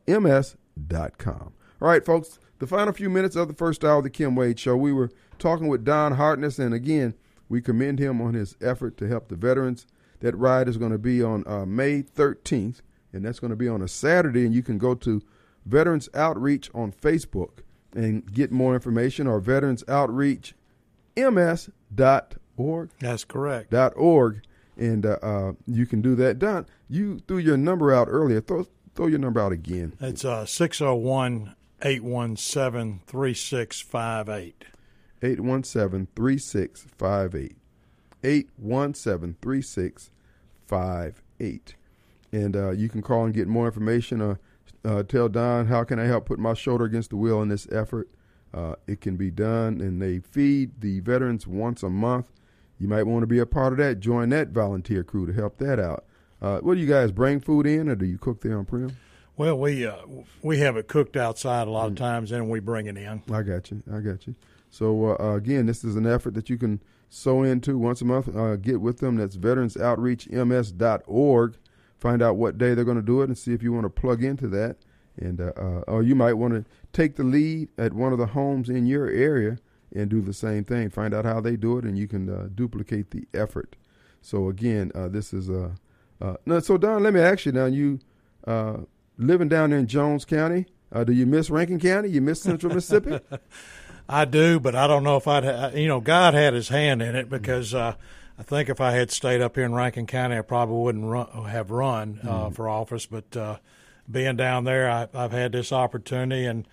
[SPEAKER 1] All right, folks, the final few minutes of the first hour of the Kim Wade Show, we were talking with Don Hartness, and again, we commend him on his effort to help the veterans. That ride is going to be on uh, May 13th, and that's going to be on a Saturday. And you can go to Veterans Outreach on Facebook and get more information, or veteransoutreachms.org.
[SPEAKER 3] That's correct.
[SPEAKER 1] Dot org, and uh, uh, you can do that. Don, you threw your number out earlier. Throw throw your number out again.
[SPEAKER 3] It's uh, 601 817 3658.
[SPEAKER 1] 817 3658. 817 3658. And uh, you can call and get more information or uh, tell Don, how can I help put my shoulder against the wheel in this effort? Uh, it can be done, and they feed the veterans once a month. You might want to be a part of that. Join that volunteer crew to help that out. Uh, what do you guys bring food in, or do you cook there on prem?
[SPEAKER 3] Well, we uh, we have it cooked outside a lot of times, and we bring it in.
[SPEAKER 1] I got you. I got you. So uh, again, this is an effort that you can sew into once a month. Uh, get with them. That's veteransoutreachms.org. Find out what day they're going to do it and see if you want to plug into that. And uh, uh, or you might want to take the lead at one of the homes in your area and do the same thing. Find out how they do it, and you can uh, duplicate the effort. So again, uh, this is no. So Don, let me ask you now. You living down there in Jones County, do you miss Rankin County? You miss Central Mississippi?
[SPEAKER 3] I do, but I don't know if I'd. ha- You know, God had His hand in it because uh, I think if I had stayed up here in Rankin County, I probably wouldn't run, have run uh, for office. But uh, being down there, I, I've had this opportunity, and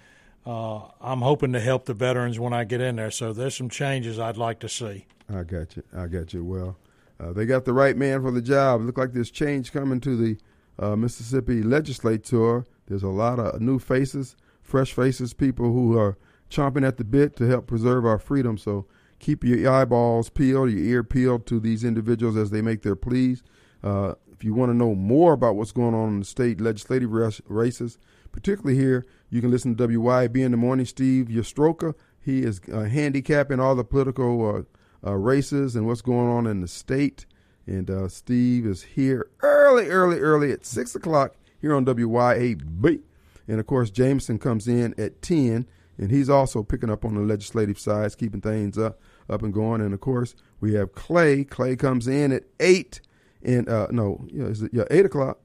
[SPEAKER 3] uh, I'm hoping to help the veterans when I get in there. So there's some changes I'd like to see.
[SPEAKER 1] I got you. I got you. Well, uh, they got the right man for the job. Look like there's change coming to the uh, Mississippi legislature. There's a lot of new faces, fresh faces, people who are chomping at the bit to help preserve our freedom. So keep your eyeballs peeled, your ear peeled to these individuals as they make their pleas. Uh, if you want to know more about what's going on in the state legislative races, particularly here, you can listen to WYB in the morning. Steve Yostroka, he is uh, handicapping all the political uh, uh, races and what's going on in the state. And uh, Steve is here early, early, early at 6 o'clock here on WYAB. And of course, Jameson comes in at 10, and he's also picking up on the legislative sides, keeping things up, up and going. And of course, we have Clay. Clay comes in at 8, and uh, no, yeah, is it, yeah, 8 o'clock?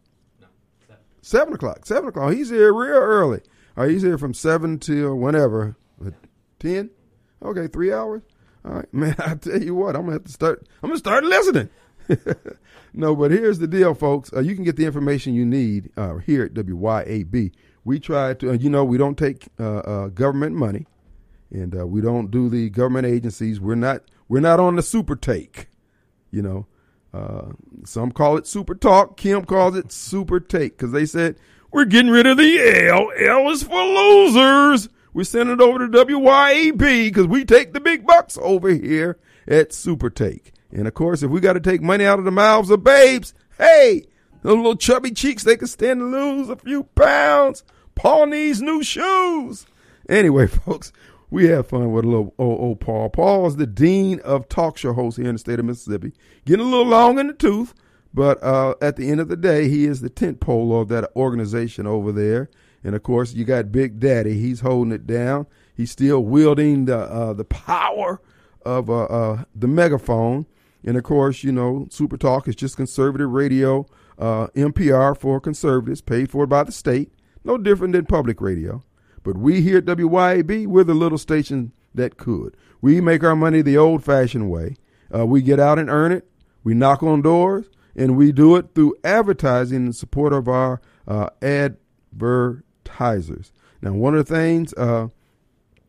[SPEAKER 1] Seven o'clock. Seven o'clock. He's here real early. All right, he's here from seven till whenever. Ten. Okay, three hours. All right, man. I tell you what, I'm gonna have to start. I'm gonna start listening. no, but here's the deal, folks. Uh, you can get the information you need uh, here at WYAB. We try to, you know, we don't take uh, uh, government money, and uh, we don't do the government agencies. We're not. We're not on the super take. You know, some call it super talk. Kim calls it super take because they said we're getting rid of the L. L is for losers. We send it over to WYAB because we take the big bucks over here at Super Take. And of course, if we got to take money out of the mouths of babes, hey, those little chubby cheeks, they can stand to lose a few pounds. Paul needs new shoes. Anyway, folks, we have fun with a little old, old Paul. Paul is the dean of talk show hosts here in the state of Mississippi. Getting a little long in the tooth, but uh, at the end of the day, he is the tent pole of that organization over there. And of course, you got Big Daddy. He's holding it down. He's still wielding the uh, the power of uh, uh, the megaphone. And of course, you know, Super Talk is just conservative radio, uh, NPR for conservatives, paid for by the state. No different than public radio. But we here at WYAB, we're the little station that could. We make our money the old fashioned way. Uh, we get out and earn it. We knock on doors, and we do it through advertising in support of our uh, advertisers. Now, one of the things uh,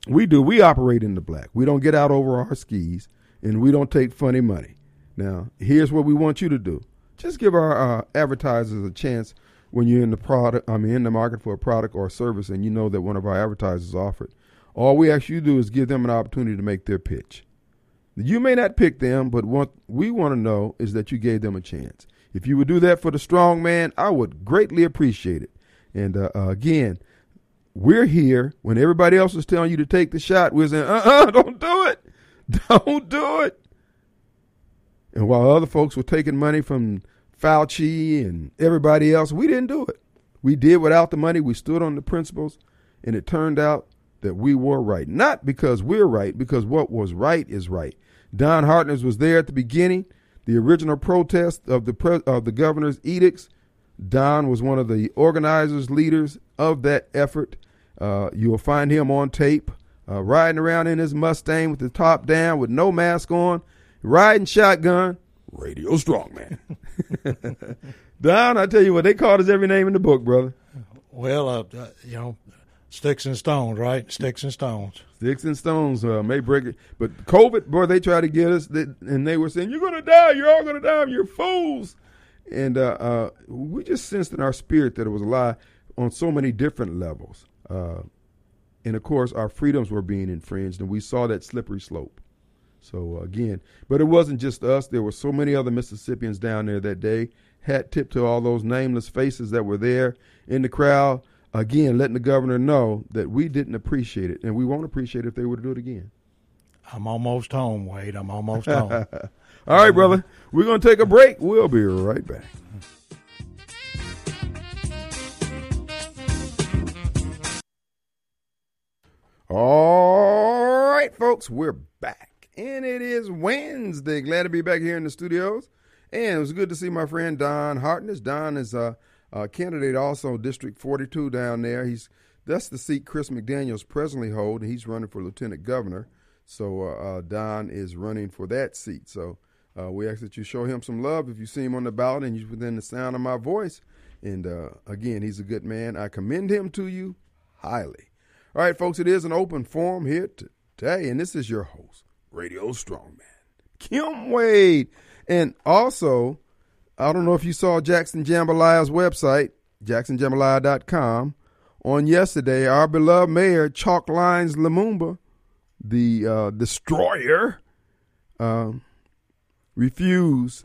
[SPEAKER 1] we do, we operate in the black. We don't get out over our skis, and we don't take funny money. Now, here's what we want you to do: just give our uh, advertisers a chance when you're in the product. I mean, in the market for a product or a service, and you know that one of our advertisers offered. All we ask you to do is give them an opportunity to make their pitch. You may not pick them, but what we want to know is that you gave them a chance. If you would do that for the strong man, I would greatly appreciate it. And uh, uh, again, we're here when everybody else is telling you to take the shot. We're saying, uh uh-uh, uh, do not do it. Don't do it. And while other folks were taking money from Fauci and everybody else, we didn't do it. We did without the money. We stood on the principles, and it turned out that we were right. Not because we're right, because what was right is right. Don Hartness was there at the beginning, the original protest of the of the governor's edicts. Don was one of the organizers, leaders of that effort. Uh, you will find him on tape, uh, riding around in his Mustang with the top down, with no mask on, riding shotgun. Radio strongman. Don, I tell you what, they called us every name in the book, brother.
[SPEAKER 3] Well, uh, uh, you know, sticks and stones, right? Sticks and stones.
[SPEAKER 1] Sticks and stones uh, may break it, but COVID, boy, they tried to get us, they, and they were saying, "You're going to die. You're all going to die. You're fools." And uh, uh, we just sensed in our spirit that it was a lie on so many different levels. Uh, and of course, our freedoms were being infringed, and we saw that slippery slope. So again, but it wasn't just us. There were so many other Mississippians down there that day. Hat tip to all those nameless faces that were there in the crowd. Again, letting the governor know that we didn't appreciate it, and we won't appreciate it if they were to do it again.
[SPEAKER 3] I'm almost home, Wade. I'm almost home.
[SPEAKER 1] All right, brother. We're going to take a break. We'll be right back. All right, folks, we're back. And it is Wednesday. Glad to be back here in the studios. And it was good to see my friend Don Hartness. Don is a, a candidate also District 42 down there. He's that's the seat Chris McDaniels presently hold, and he's running for lieutenant governor. So uh, uh, Don is running for that seat. So uh, we ask that you show him some love if you see him on the ballot and you're within the sound of my voice. And uh, again, he's a good man. I commend him to you highly. All right, folks, it is an open forum here today, and this is your host, Radio Strongman, Kim Wade. And also, I don't know if you saw Jackson Jambalaya's website, jacksonjambalaya.com. On yesterday, our beloved mayor, Chalk Lines Lumumba, the uh, destroyer, uh, refused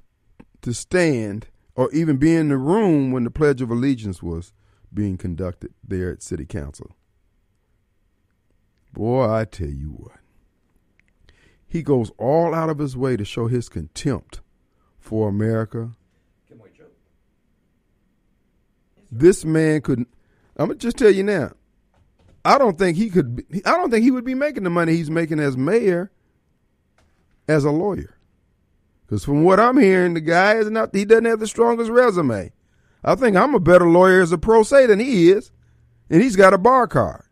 [SPEAKER 1] to stand or even be in the room when the Pledge of Allegiance was being conducted there at City Council. Boy, I tell you what. He goes all out of his way to show his contempt for America. This man could I'm gonna just tell you now. I don't think he could. Be, I don't think he would be making the money he's making as mayor, as a lawyer. Because from what I'm hearing, the guy is not. He doesn't have the strongest resume. I think I'm a better lawyer as a pro se than he is, and he's got a bar card.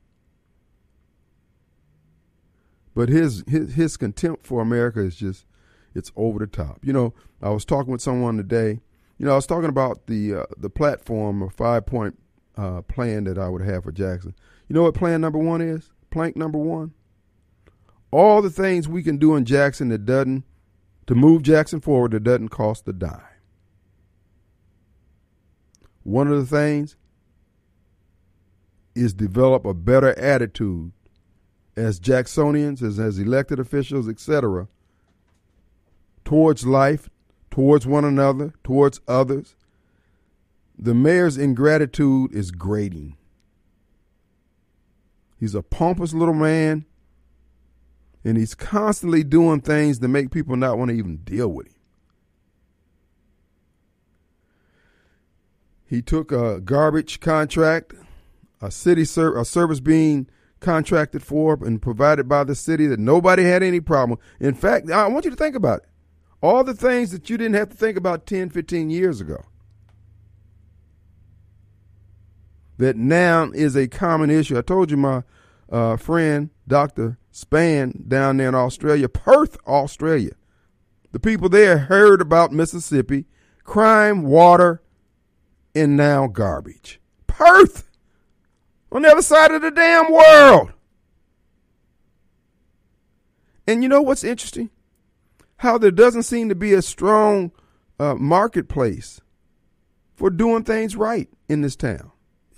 [SPEAKER 1] But his his his contempt for America is just it's over the top. You know, I was talking with someone today. You know, I was talking about the uh, the platform of five point uh, plan that I would have for Jackson. You know what plan number one is? Plank number one? All the things we can do in Jackson that doesn't, to move Jackson forward, that doesn't cost a dime. One of the things is develop a better attitude as Jacksonians, as, as elected officials, etc., towards life, towards one another, towards others, the mayor's ingratitude is grating. He's a pompous little man, and he's constantly doing things to make people not want to even deal with him. He took a garbage contract, a city ser- a service being contracted for and provided by the city that nobody had any problem. In fact, I want you to think about it. All the things that you didn't have to think about 10, 15 years ago. that now is a common issue. I told you my uh, friend, Dr. Span, down there in Australia, Perth, Australia. The people there heard about Mississippi, crime, water, and now garbage. Perth! On the other side of the damn world! And you know what's interesting? How there doesn't seem to be a strong uh, marketplace for doing things right in this town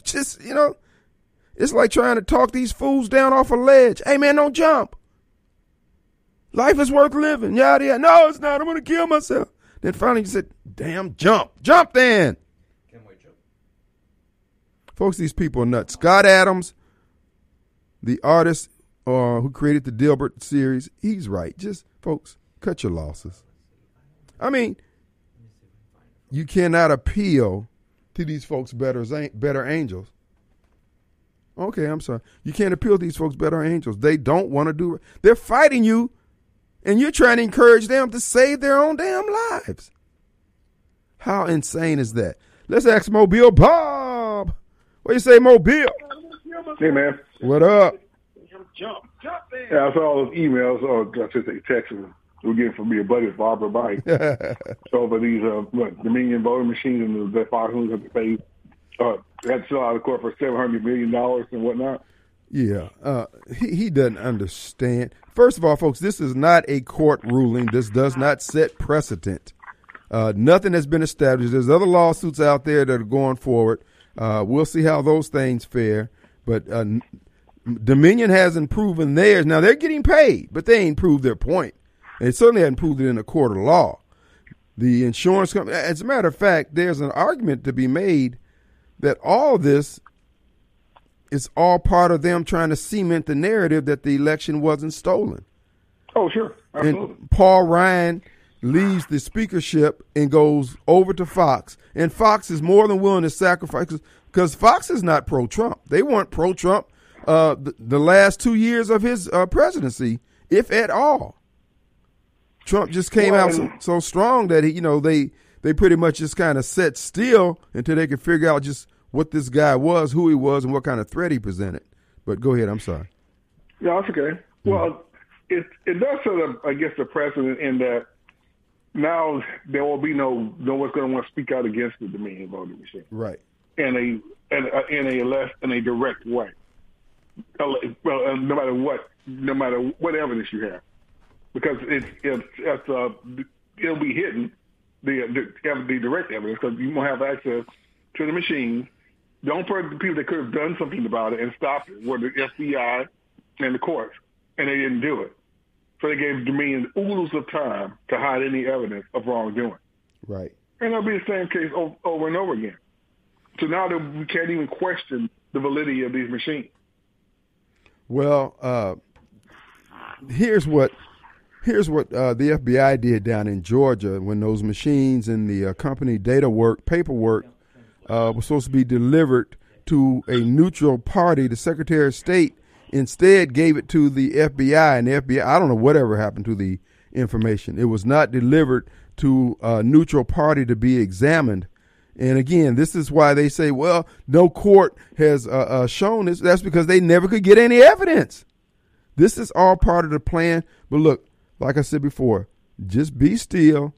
[SPEAKER 1] just, you know, it's like trying to talk these fools down off a ledge. Hey, man, don't jump. Life is worth living. Yada, yada. No, it's not. I'm going to kill myself. Then finally you said, damn, jump. Jump then. Folks, these people are nuts. Scott Adams, the artist uh, who created the Dilbert series, he's right. Just, folks, cut your losses. I mean, you cannot appeal to these folks better better angels. Okay, I'm sorry. You can't appeal to these folks better angels. They don't want to do it. They're fighting you, and you're trying to encourage them to save their own damn lives. How insane is that? Let's ask Mobile Bob. What you say, Mobile?
[SPEAKER 4] Hey, man.
[SPEAKER 1] What up?
[SPEAKER 4] Jump, jump, Yeah, I saw all those emails, or I should say texts we're getting from me a buddy Barbara Mike over these uh, what, Dominion voting machines and the Foxes have to pay uh, had to sell out of court for seven hundred million dollars and whatnot.
[SPEAKER 1] Yeah, uh, he he doesn't understand. First of all, folks, this is not a court ruling. This does not set precedent. Uh, nothing has been established. There's other lawsuits out there that are going forward. Uh, we'll see how those things fare. But uh, Dominion hasn't proven theirs. Now they're getting paid, but they ain't proved their point. They certainly hadn't proved it in a court of law. The insurance company, as a matter of fact, there's an argument to be made that all this is all part of them trying to cement the narrative that the election wasn't stolen.
[SPEAKER 4] Oh, sure. Absolutely.
[SPEAKER 1] And Paul Ryan leaves the speakership and goes over to Fox. And Fox is more than willing to sacrifice because Fox is not pro Trump. They weren't pro Trump uh, the, the, last two years of his uh, presidency, if at all. Trump just came well, out so, so, strong that he, you know, they they pretty much just kind of set still until they could figure out just what this guy was, who he was, and what kind of threat he presented. But go ahead. I'm sorry.
[SPEAKER 4] No, that's okay. Well, it it does set up, I guess, the precedent in that now there will be no no one's going to want to speak out against the Dominion voting machine
[SPEAKER 1] Right.
[SPEAKER 4] in a in a, in a less in a direct way. Well, uh, no matter what, no matter what evidence you have, because it's it's, it's uh, it'll be hidden the the, the direct evidence because you won't have access to the machines. The only people that could have done something about it and stopped it were the FBI and the courts, and they didn't do it. So they gave Dominion oodles of time to hide any evidence of wrongdoing.
[SPEAKER 1] Right.
[SPEAKER 4] And it'll be the same case over, over and over again. So now that we can't even question the validity of these machines.
[SPEAKER 1] Well, uh, here's what here's what uh, the FBI did down in Georgia when those machines and the uh, company data work paperwork uh, was supposed to be delivered to a neutral party. The Secretary of State instead gave it to the FBI, and the FBI I don't know whatever happened to the information. It was not delivered to a neutral party to be examined. And again, this is why they say, well, no court has uh, uh, shown this. That's because they never could get any evidence. This is all part of the plan. But look, like I said before, just be still.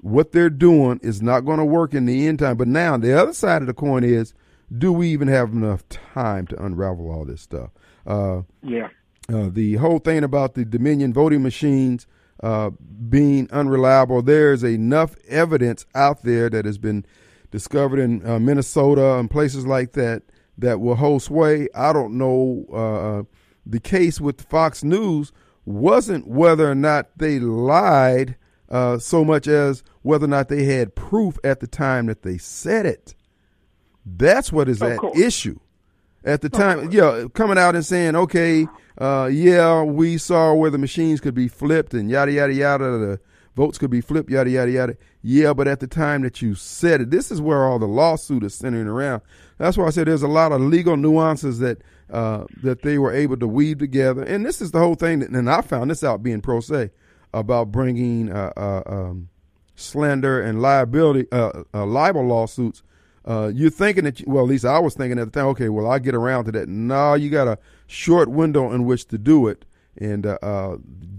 [SPEAKER 1] What they're doing is not going to work in the end time. But now, the other side of the coin is do we even have enough time to unravel all this stuff? Uh,
[SPEAKER 4] Yeah.
[SPEAKER 1] uh, the whole thing about the Dominion voting machines uh, being unreliable, there's enough evidence out there that has been discovered in uh, Minnesota and places like that that will hold sway. I don't know. Uh, the case with Fox News wasn't whether or not they lied uh, so much as whether or not they had proof at the time that they said it. That's what is at issue at the time, yeah, coming out and saying, okay, uh, yeah, we saw where the machines could be flipped and yada yada yada, the votes could be flipped, yada yada yada. Yeah, but at the time that you said it, this is where all the lawsuit is centering around. That's why I said there's a lot of legal nuances that uh, that they were able to weave together, and this is the whole thing. That, and I found this out being pro se about bringing uh, uh, um, slander and liability uh, uh, libel lawsuits uh, you're thinking that, you, well, at least I was thinking at the time, okay, well, I'll get around to that. No, you got a short window in which to do it. And uh, uh,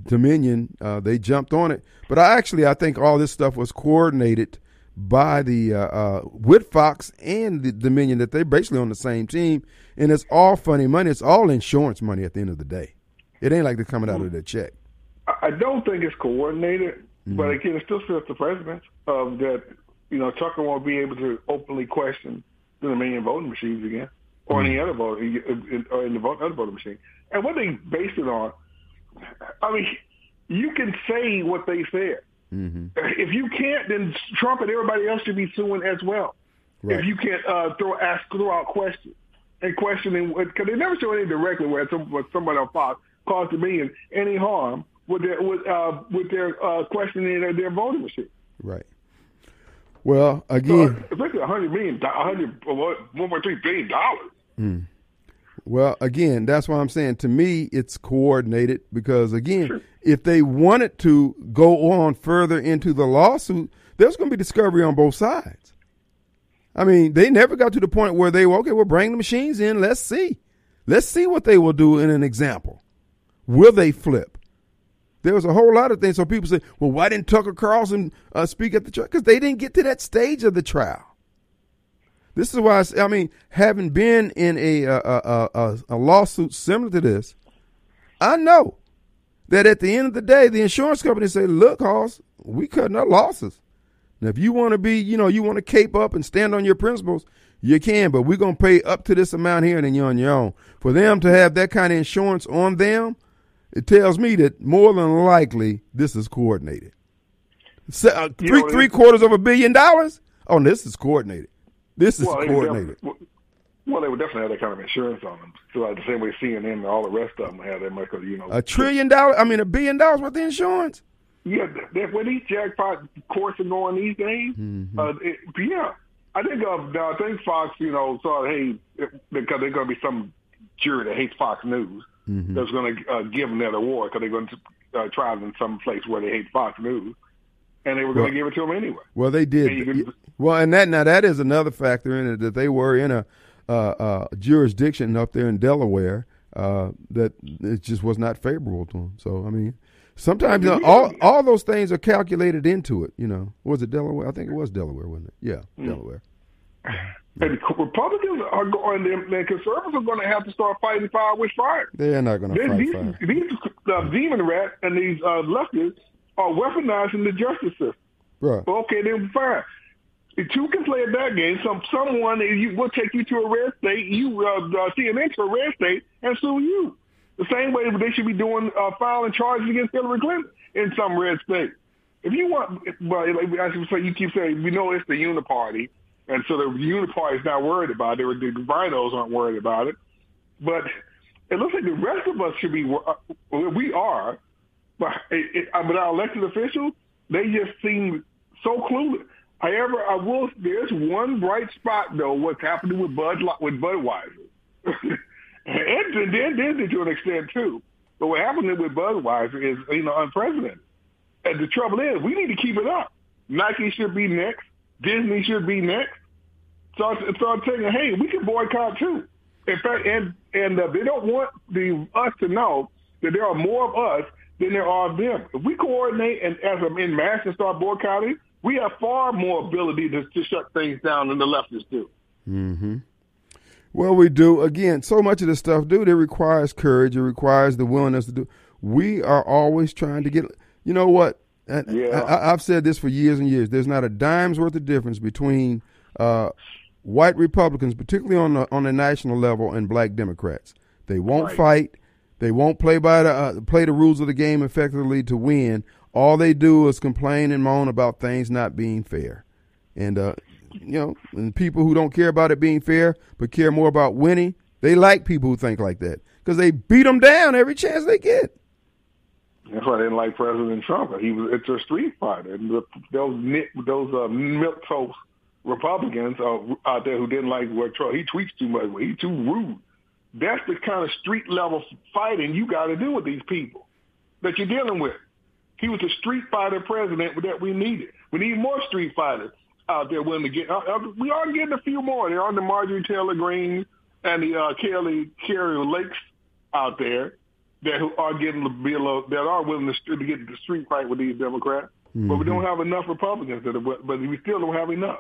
[SPEAKER 1] Dominion, uh, they jumped on it. But I actually, I think all this stuff was coordinated by the uh, uh, with Fox and the Dominion that they're basically on the same team. And it's all funny money. It's all insurance money at the end of the day. It ain't like they're coming out of their check.
[SPEAKER 4] I don't think it's coordinated, but again, it still sets the precedent of that. You know, Tucker won't be able to openly question the Dominion voting machines again, or any other voting, or in the vote, other voting machine. And what they base it on, I mean, you can say what they said. If you can't, then Trump and everybody else should be suing as well.
[SPEAKER 1] Right.
[SPEAKER 4] If you can't uh, throw ask throw out questions and questioning because they never show any directly where some, somebody on Fox caused Dominion any harm with their with uh, with their uh, questioning their, their voting machine.
[SPEAKER 1] Right. Well,
[SPEAKER 4] So,
[SPEAKER 1] again, uh,
[SPEAKER 4] especially a hundred million, a hundred uh, one point three billion dollars. Hmm.
[SPEAKER 1] Well, again, that's why I'm saying to me it's coordinated because again, if they wanted to go on further into the lawsuit, there's going to be discovery on both sides. I mean, they never got to the point where they were okay. We'll bring the machines in. Let's see, let's see what they will do in an example. Will they flip? There was a whole lot of things. So people say, well, why didn't Tucker Carlson uh, speak at the trial? Because they didn't get to that stage of the trial. This is why I, say, I mean, having been in a, a, a, a, lawsuit similar to this, I know that at the end of the day, the insurance company say, "Look, Hoss, we cutting our losses. Now, if you want to be, you know, you want to cape up and stand on your principles, you can, but we're gonna pay up to this amount here, and then you're on your own. For them to have that kind of insurance on them, it tells me that more than likely this is coordinated. So, uh, three three quarters of a billion dollars. Oh, this is coordinated. This is
[SPEAKER 4] Well,
[SPEAKER 1] coordinated.
[SPEAKER 4] definitely, well, they would definitely have that kind of insurance on them. So like the same way CNN and all the rest of them have that much, you know.
[SPEAKER 1] A trillion dollar. I mean, a billion dollars worth of insurance.
[SPEAKER 4] Yeah, that, when these jackpot courts are going these days, uh, it, yeah, I think uh, I think Fox, you know, saw hey because there's going to be some jury that hates Fox News that's going to uh, give them that award because they're going to uh, try it in some place where they hate Fox News, and they were going
[SPEAKER 1] Well-
[SPEAKER 4] to give it to them anyway.
[SPEAKER 1] Well, they
[SPEAKER 4] And you
[SPEAKER 1] did. Well, and that now that is another factor in it that they were in a uh, uh, jurisdiction up there in Delaware uh, that it just was not favorable to them. So I mean, sometimes uh,
[SPEAKER 4] we-
[SPEAKER 1] all all those things are calculated into it. You know, was it Delaware? I think it was Delaware, wasn't it? Yeah,
[SPEAKER 4] Mm.
[SPEAKER 1] Delaware.
[SPEAKER 4] And Republicans are going, and the conservatives are going to have to start fighting fire with fire.
[SPEAKER 1] They're not going to fight
[SPEAKER 4] these,
[SPEAKER 1] fire.
[SPEAKER 4] these uh, demon rats and these uh, leftists are weaponizing the justice system.
[SPEAKER 1] Bruh.
[SPEAKER 4] Okay, then fine. If you can play at that game, some someone you, will take you to a red state, you uh, uh, CNN to a red state, and sue you. The same way they should be doing uh, filing charges against Hillary Clinton in some red state. If you want, well, like I should say, you keep saying we know it's the Uniparty, and so the Uniparty is not worried about it. The RINOs aren't worried about it, but it looks like the rest of us should be. uh, We are, but it, it, uh, but our elected officials, they just seem so clueless. However, I will. There's one bright spot though. What's happening with Bud with Budweiser, and then then to an extent too. But what happening with Budweiser is you know unprecedented. And the trouble is, we need to keep it up. Nike should be next. Disney should be next. Start start saying, hey, we can boycott too. In fact, and and uh, they don't want the us to know that there are more of us than there are of them. If we coordinate and as a in mass and start boycotting, we have far more ability to, to shut things down than the leftists do. Hmm.
[SPEAKER 1] Well, we do. Again, so much of this stuff, dude, it requires courage. It requires the willingness to do. We are always trying to get. You know what?
[SPEAKER 4] Yeah.
[SPEAKER 1] I, I've said this for years and years. There's not a dime's worth of difference between uh, white Republicans, particularly on the on the national level, and black Democrats. They won't
[SPEAKER 4] Right.
[SPEAKER 1] fight. They won't play by the uh, play the rules of the game effectively to win. All they do is complain and moan about things not being fair. And uh, you know, and people who don't care about it being fair but care more about winning, they like people who think like that because they beat them down every chance they get.
[SPEAKER 4] That's why I didn't like President Trump. He was it's a street fighter. And the, those those uh, milk Republicans uh, out there who didn't like what Trump he tweets too much. He's too rude. That's the kind of street level fighting you got to do with these people that you're dealing with. He was a street fighter president that we needed. We need more street fighters out there willing to get. Uh, uh, we are getting a few more. There are on the Marjorie Taylor Greene and the uh, Kelly Kari Lakes out there that who are getting to be a little, that are willing to, to get the street fight with these Democrats. But we don't have enough Republicans that are, but we still don't have enough.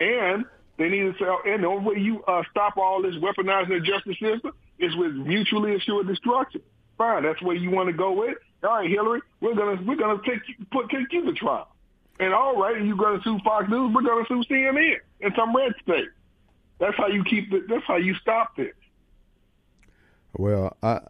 [SPEAKER 4] And they need to say, and the only way you uh, stop all this weaponizing the justice system is with mutually assured destruction. Fine, that's where you want to go with. All right, Hillary, we're gonna we're gonna take you, put take you to trial. And all right, you're gonna sue Fox News, we're gonna sue CNN in some red state. That's how you keep it. That's how you stop this.
[SPEAKER 1] Well, I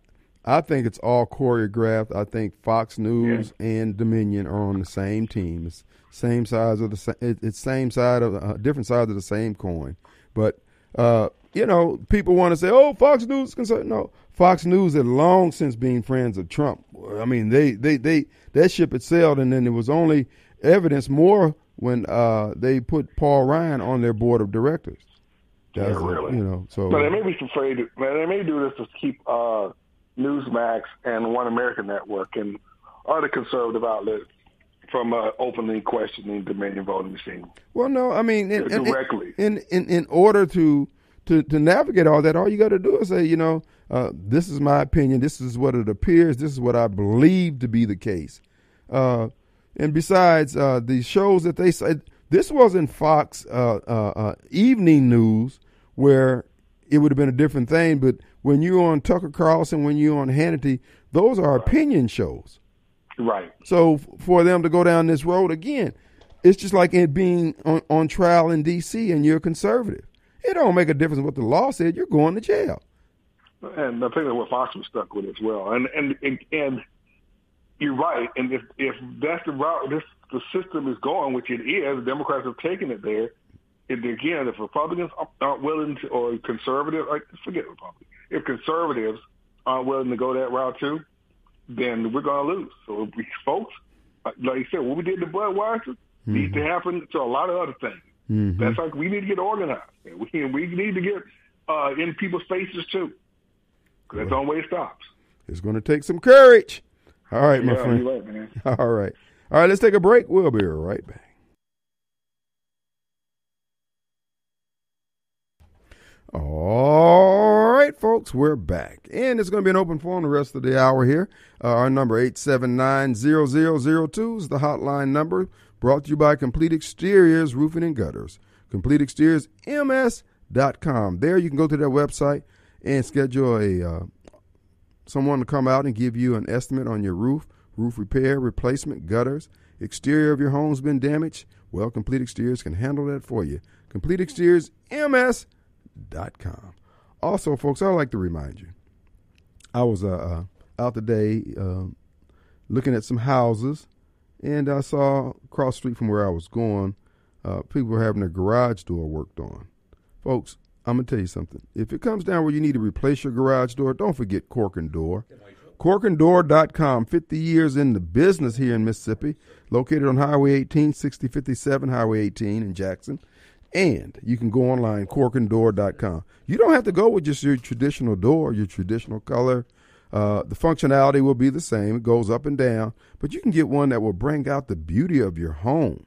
[SPEAKER 1] I think it's all choreographed. I think Fox News and Dominion are on the same team. It's same size of the sa- it- it's same side of uh, different sides of the same coin. But uh, you know, people want to say, "Oh, Fox News is concerned." No, Fox News had long since been friends of Trump. I mean, they they they that ship had sailed, and then there was only evidence more when uh, they put Paul Ryan on their board of directors.
[SPEAKER 4] Yeah,
[SPEAKER 1] That's, uh,
[SPEAKER 4] really.
[SPEAKER 1] You know, so
[SPEAKER 4] But they may be afraid. Man, they may do this to keep uh, Newsmax and One American Network and other conservative outlets from uh, openly questioning Dominion voting machine.
[SPEAKER 1] Well, no, I mean, in, in-
[SPEAKER 4] Directly.
[SPEAKER 1] In, in in order to to to navigate all that, all you got to do is say, you know, uh, this is my opinion. This is what it appears. This is what I believe to be the case. Uh, and besides, uh, the shows that they said this wasn't Fox uh, uh, uh, evening news where it would have been a different thing. But when you're on Tucker Carlson, when you're on Hannity, those are opinion shows.
[SPEAKER 4] Right.
[SPEAKER 1] So for them to go down this road again, it's just like it being on, on trial in D.C. and you're conservative. It don't make a difference what the law said. You're going to jail.
[SPEAKER 4] And I think that's what Fox was stuck with as well. And and and, and you're right. And if if that's the route this the system is going, which it is, the Democrats have taken it there. And again, if Republicans aren't willing to, or conservative, like forget Republicans, if conservatives aren't willing to go that route too, then we're going to lose. So we, folks, like you said, what we did to Budweiser needs to happen to a lot of other things. That's like we need to get organized. And we we need to get uh, in people's faces too. 'Cause that's the only way it stops.
[SPEAKER 1] It's going to take some courage. All right, my
[SPEAKER 4] yeah,
[SPEAKER 1] friend.
[SPEAKER 4] Right, man.
[SPEAKER 1] All right. All right, let's take a break. We'll be right back. All right, folks, we're back. And it's going to be an open phone the rest of the hour here. Uh, our number 879-0002 is the hotline number brought to you by Complete Exteriors Roofing and Gutters. Complete Exteriors. There you can go to their website and schedule a uh, someone to come out and give you an estimate on your roof, roof repair, replacement, gutters, exterior of your home's been damaged. Well, Complete Exteriors can handle that for you. Complete Exteriors MS.com. Also, folks, I'd like to remind you, I was uh, uh, out today uh, looking at some houses, and I saw across street from where I was going, uh, people were having their garage door worked on. Folks, I'm gonna tell you something. If it comes down where you need to replace your garage door, don't forget Cork and Door. CorkandDoor.com, 50 years in the business here in Mississippi, located on Highway 18, 6057 Highway 18 in Jackson. And you can go online, corkanddoor.com. You don't have to go with just your traditional door, your traditional color. Uh, the functionality will be the same. It goes up and down, but you can get one that will bring out the beauty of your home.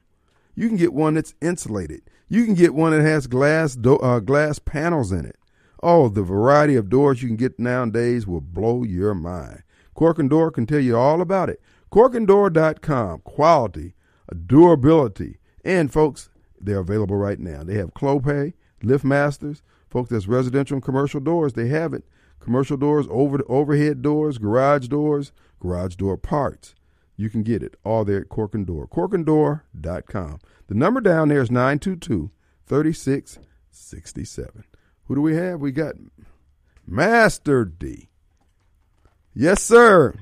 [SPEAKER 1] You can get one that's insulated. You can get one that has glass do- uh, glass panels in it. Oh, the variety of doors you can get nowadays will blow your mind. Cork and Door can tell you all about it. Corkanddoor.com. Quality, durability, and folks, they're available right now. They have Clopay, LiftMasters, folks. That's residential and commercial doors. They have it. Commercial doors, over overhead doors, garage doors, garage door parts. You can get it all there at Cork and Door. Corkanddoor.com. The number down there is 922 3667. Who do we have? We got Master D. Yes, sir.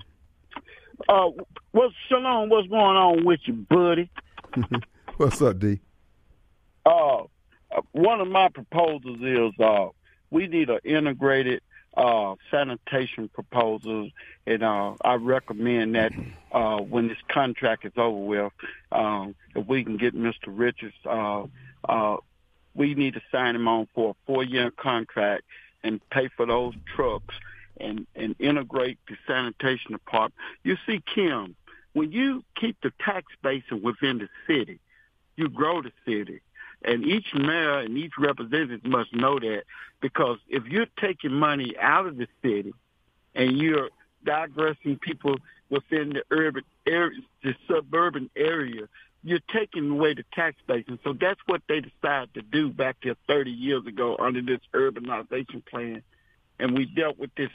[SPEAKER 5] Uh, what's Shalom? What's going on with you, buddy?
[SPEAKER 1] What's up, D?
[SPEAKER 5] Uh, one of my proposals is uh, we need an integrated uh, sanitation proposal, and uh, I recommend that uh, when this contract is over with, um, if we can get Mr. Richards, uh, uh, we need to sign him on for a four-year contract and pay for those trucks and and integrate the sanitation department. You see, Kim, when you keep the tax base within the city, you grow the city. And each mayor and each representative must know that because if you're taking money out of the city and you're digressing people within the urban area, the suburban area, you're taking away the tax base. And so that's what they decided to do back there 30 years ago under this urbanization plan. And we dealt with this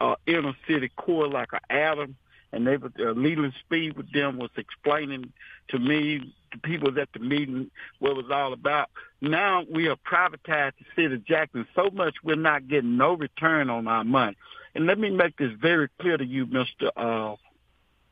[SPEAKER 5] uh, inner city core like an atom and they were uh, Leland Speed with them was explaining to me, the people at the meeting, what it was all about. Now we have privatized the city of Jackson so much we're not getting no return on our money. And let me make this very clear to you, Mister. Uh,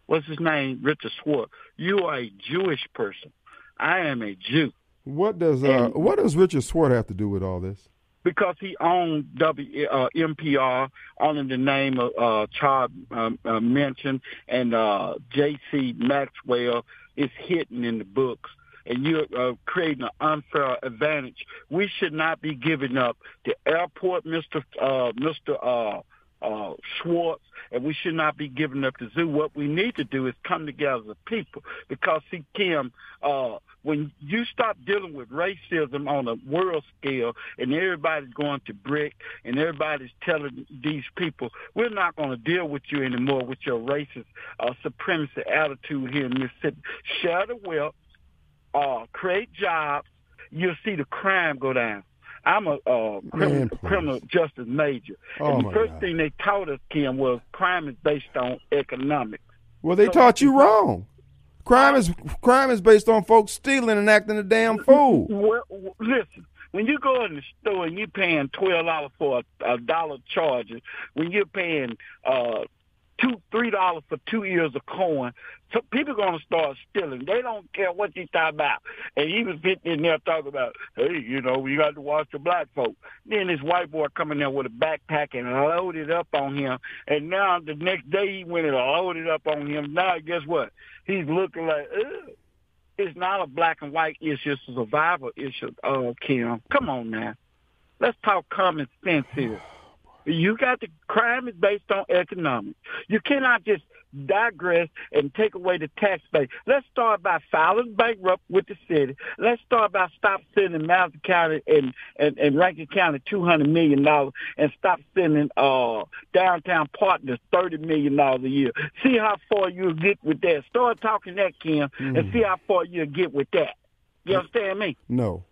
[SPEAKER 5] what's his name? Richard Schwartz. You are a Jewish person. I am a Jew.
[SPEAKER 1] What does uh, what does Richard Swart have to do with all this?
[SPEAKER 5] Because he owned W uh, NPR under the name of uh, Charles um, uh, mentioned, and uh, J.C. Maxwell is hidden in the books. And you're uh, creating an unfair advantage. We should not be giving up the airport, Mister uh, Mister uh, uh, Schwartz, and we should not be giving up the zoo. What we need to do is come together as people. Because see, Kim, uh, when you stop dealing with racism on a world scale and everybody's going to brick and everybody's telling these people, we're not going to deal with you anymore with your racist uh, supremacy attitude here in Mississippi. Share the wealth, uh, create jobs, you'll see the crime go down. I'm a uh, criminal, criminal justice major.
[SPEAKER 1] Oh,
[SPEAKER 5] and the first
[SPEAKER 1] God.
[SPEAKER 5] thing they taught us, Kim, was crime is based on economics.
[SPEAKER 1] Well, they
[SPEAKER 5] So-
[SPEAKER 1] taught you wrong. Crime is crime is based on folks stealing and acting a damn fool.
[SPEAKER 5] Well, listen, when you go in the store and you're paying twelve dollars for a, a dollar charger, when you're paying uh two three dollars for two ears of corn, so people are gonna start stealing. They don't care what you talk about. And he was sitting in there talking about, hey, you know, we got to watch the black folk. Then this white boy coming there with a backpack and loaded up on him. And now the next day he went and loaded up on him. Now guess what? He's looking like, Ugh it's not a black and white issue, it's a survival issue, uh, Kim. Come on now. Let's talk common sense here. You got the crime is based on economics. You cannot just digress and take away the tax base. Let's start by filing bankrupt with the city. Let's start by stop sending Madison County and, and, and Rankin County two hundred million dollars and stop sending uh downtown partners thirty million dollars a year. See how far you'll get with that. Start talking that, Kim, and see how far you'll get with that. You understand me?
[SPEAKER 1] No.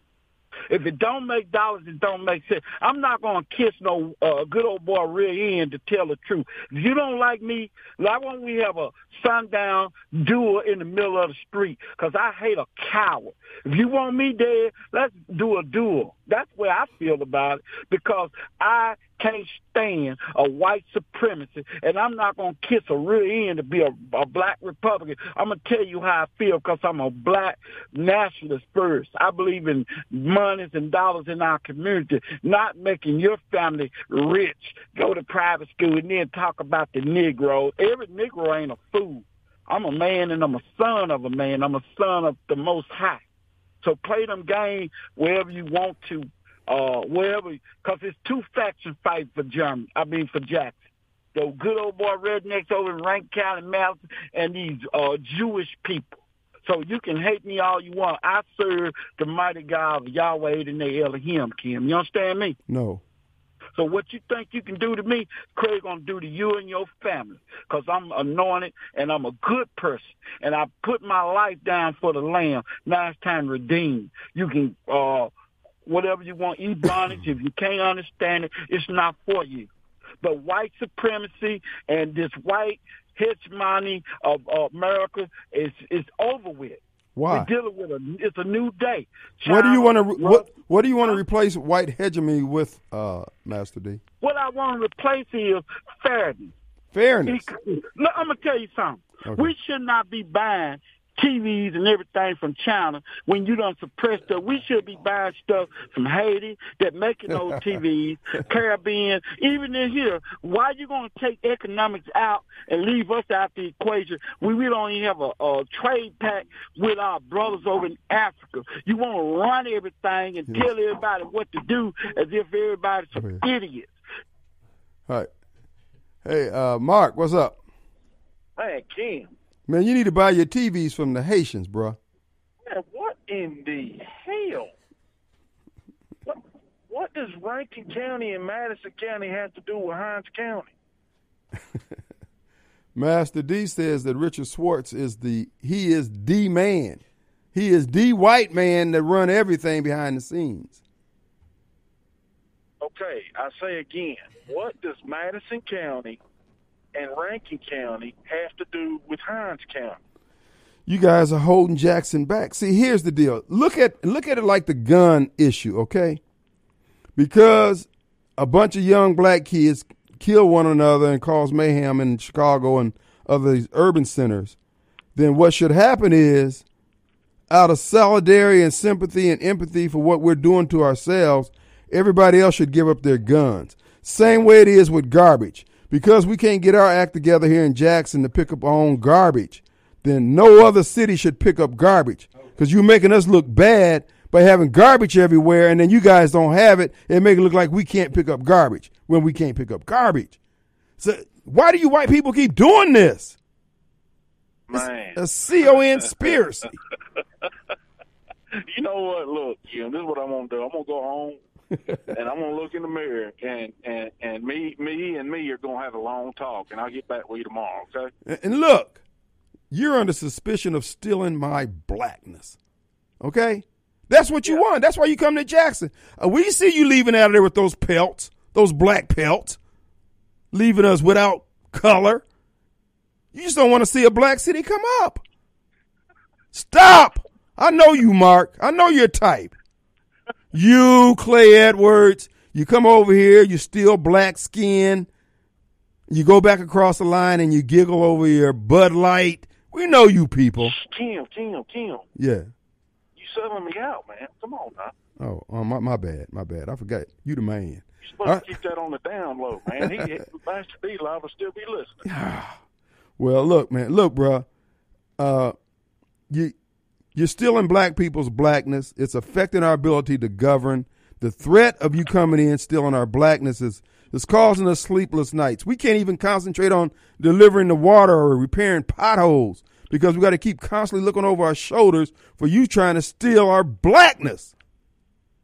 [SPEAKER 5] If it don't make dollars, it don't make sense. I'm not gonna kiss no uh, good old boy rear end to tell the truth. If you don't like me, why won't we have a sundown duel in the middle of the street? Because I hate a coward. If you want me dead, let's do a duel. That's where I feel about it because I can't stand a white supremacy, and I'm not gonna kiss a rear end to be a, a black Republican. I'm gonna tell you how I feel because I'm a black nationalist first. I believe in monies and dollars in our community, not making your family rich, go to private school, and then talk about the Negro. Every Negro ain't a fool. I'm a man and I'm a son of a man. I'm a son of the Most High. So play them game wherever you want to, uh, wherever, because it's two factions fighting for Germany. I mean for Jackson. The good old boy rednecks over in Rankin County, Madison, and these uh, Jewish people. So you can hate me all you want. I serve the mighty God of Yahweh and the Elohim, Kim. You understand me?
[SPEAKER 1] No.
[SPEAKER 5] So what you think you can do to me, Craig gonna do to you and your family. Cause I'm anointed and I'm a good person. And I put my life down for the lamb. Now it's time to redeem. You can, uh, whatever you want, Ebonics. if you can't understand it, it's not for you. But white supremacy and this white hegemony of, of America is, is over with.
[SPEAKER 1] Why?
[SPEAKER 5] We're dealing with a, it's a new day.
[SPEAKER 1] What do you want to what What do you want to replace white hegemony with, uh, Master D?
[SPEAKER 5] What I want to replace is fairness.
[SPEAKER 1] Fairness.
[SPEAKER 5] Look, I'm gonna tell you something.
[SPEAKER 1] Okay.
[SPEAKER 5] We should not be buying TVs and everything from China when you don't suppress stuff. We should be buying stuff from Haiti that making those TVs, Caribbean, even in here. Why you gonna take economics out and leave us out the equation when we don't even have a, a trade pact with our brothers over in Africa? You want to run everything and tell everybody what to do as if everybody's some idiots.
[SPEAKER 1] All right. Hey, uh, Mark, what's up?
[SPEAKER 6] Hey, Kim,
[SPEAKER 1] Man, you need to buy your TVs from the Haitians, bruh.
[SPEAKER 6] man, what in the hell? What, what does Rankin County and Madison County have to do with Hinds County?
[SPEAKER 1] Master D says that Richard Schwartz is the he is the man. He is the white man that run everything behind the scenes.
[SPEAKER 6] Okay, I say again, what does Madison County and Rankin County have to do with Hinds County?
[SPEAKER 1] You guys are holding Jackson back. See, here's the deal. Look at look at it like the gun issue, okay? Because a bunch of young black kids kill one another and cause mayhem in Chicago and other these urban centers, then what should happen is out of solidarity and sympathy and empathy for what we're doing to ourselves, everybody else should give up their guns. Same way it is with garbage. Because we can't get our act together here in Jackson to pick up our own garbage, then no other city should pick up garbage. Because you're making us look bad by having garbage everywhere, and then you guys don't have it, and make it look like we can't pick up garbage when we can't pick up garbage. So why do you white people keep doing this?
[SPEAKER 6] Man,
[SPEAKER 1] A con conspiracy.
[SPEAKER 6] you know what? Look, Kim, this is what I'm gonna do. I'm gonna go home and I'm gonna look in the mirror, and and and me, me, and me are gonna have a long talk, and I'll get back with you tomorrow. Okay?
[SPEAKER 1] And- And look, you're under suspicion of stealing my blackness. Okay? That's what you want. That's why you come to Jackson. Uh, we see you leaving out of there with those pelts, those black pelts, leaving us without color. You just don't want to see a black city come up. Stop. I know you, Mark. I know your type. You, Clay Edwards, you come over here, you steal black skin, you go back across the line and you giggle over your Bud Light. We know you people.
[SPEAKER 6] Kim, Kim, Kim,
[SPEAKER 1] Yeah.
[SPEAKER 6] you selling me out, man. Come on now.
[SPEAKER 1] Oh, oh my, my bad. My bad. I forgot. You the man.
[SPEAKER 6] You're supposed
[SPEAKER 1] Uh,
[SPEAKER 6] to keep that on the down low, man. He, Master D live will still be listening.
[SPEAKER 1] Well, look, man. Look, bruh. Uh, you, you're stealing black people's blackness. It's affecting our ability to govern. The threat of you coming in stealing our blackness is, that's causing us sleepless nights. We can't even concentrate on delivering the water or repairing potholes because we got to keep constantly looking over our shoulders for you trying to steal our blackness.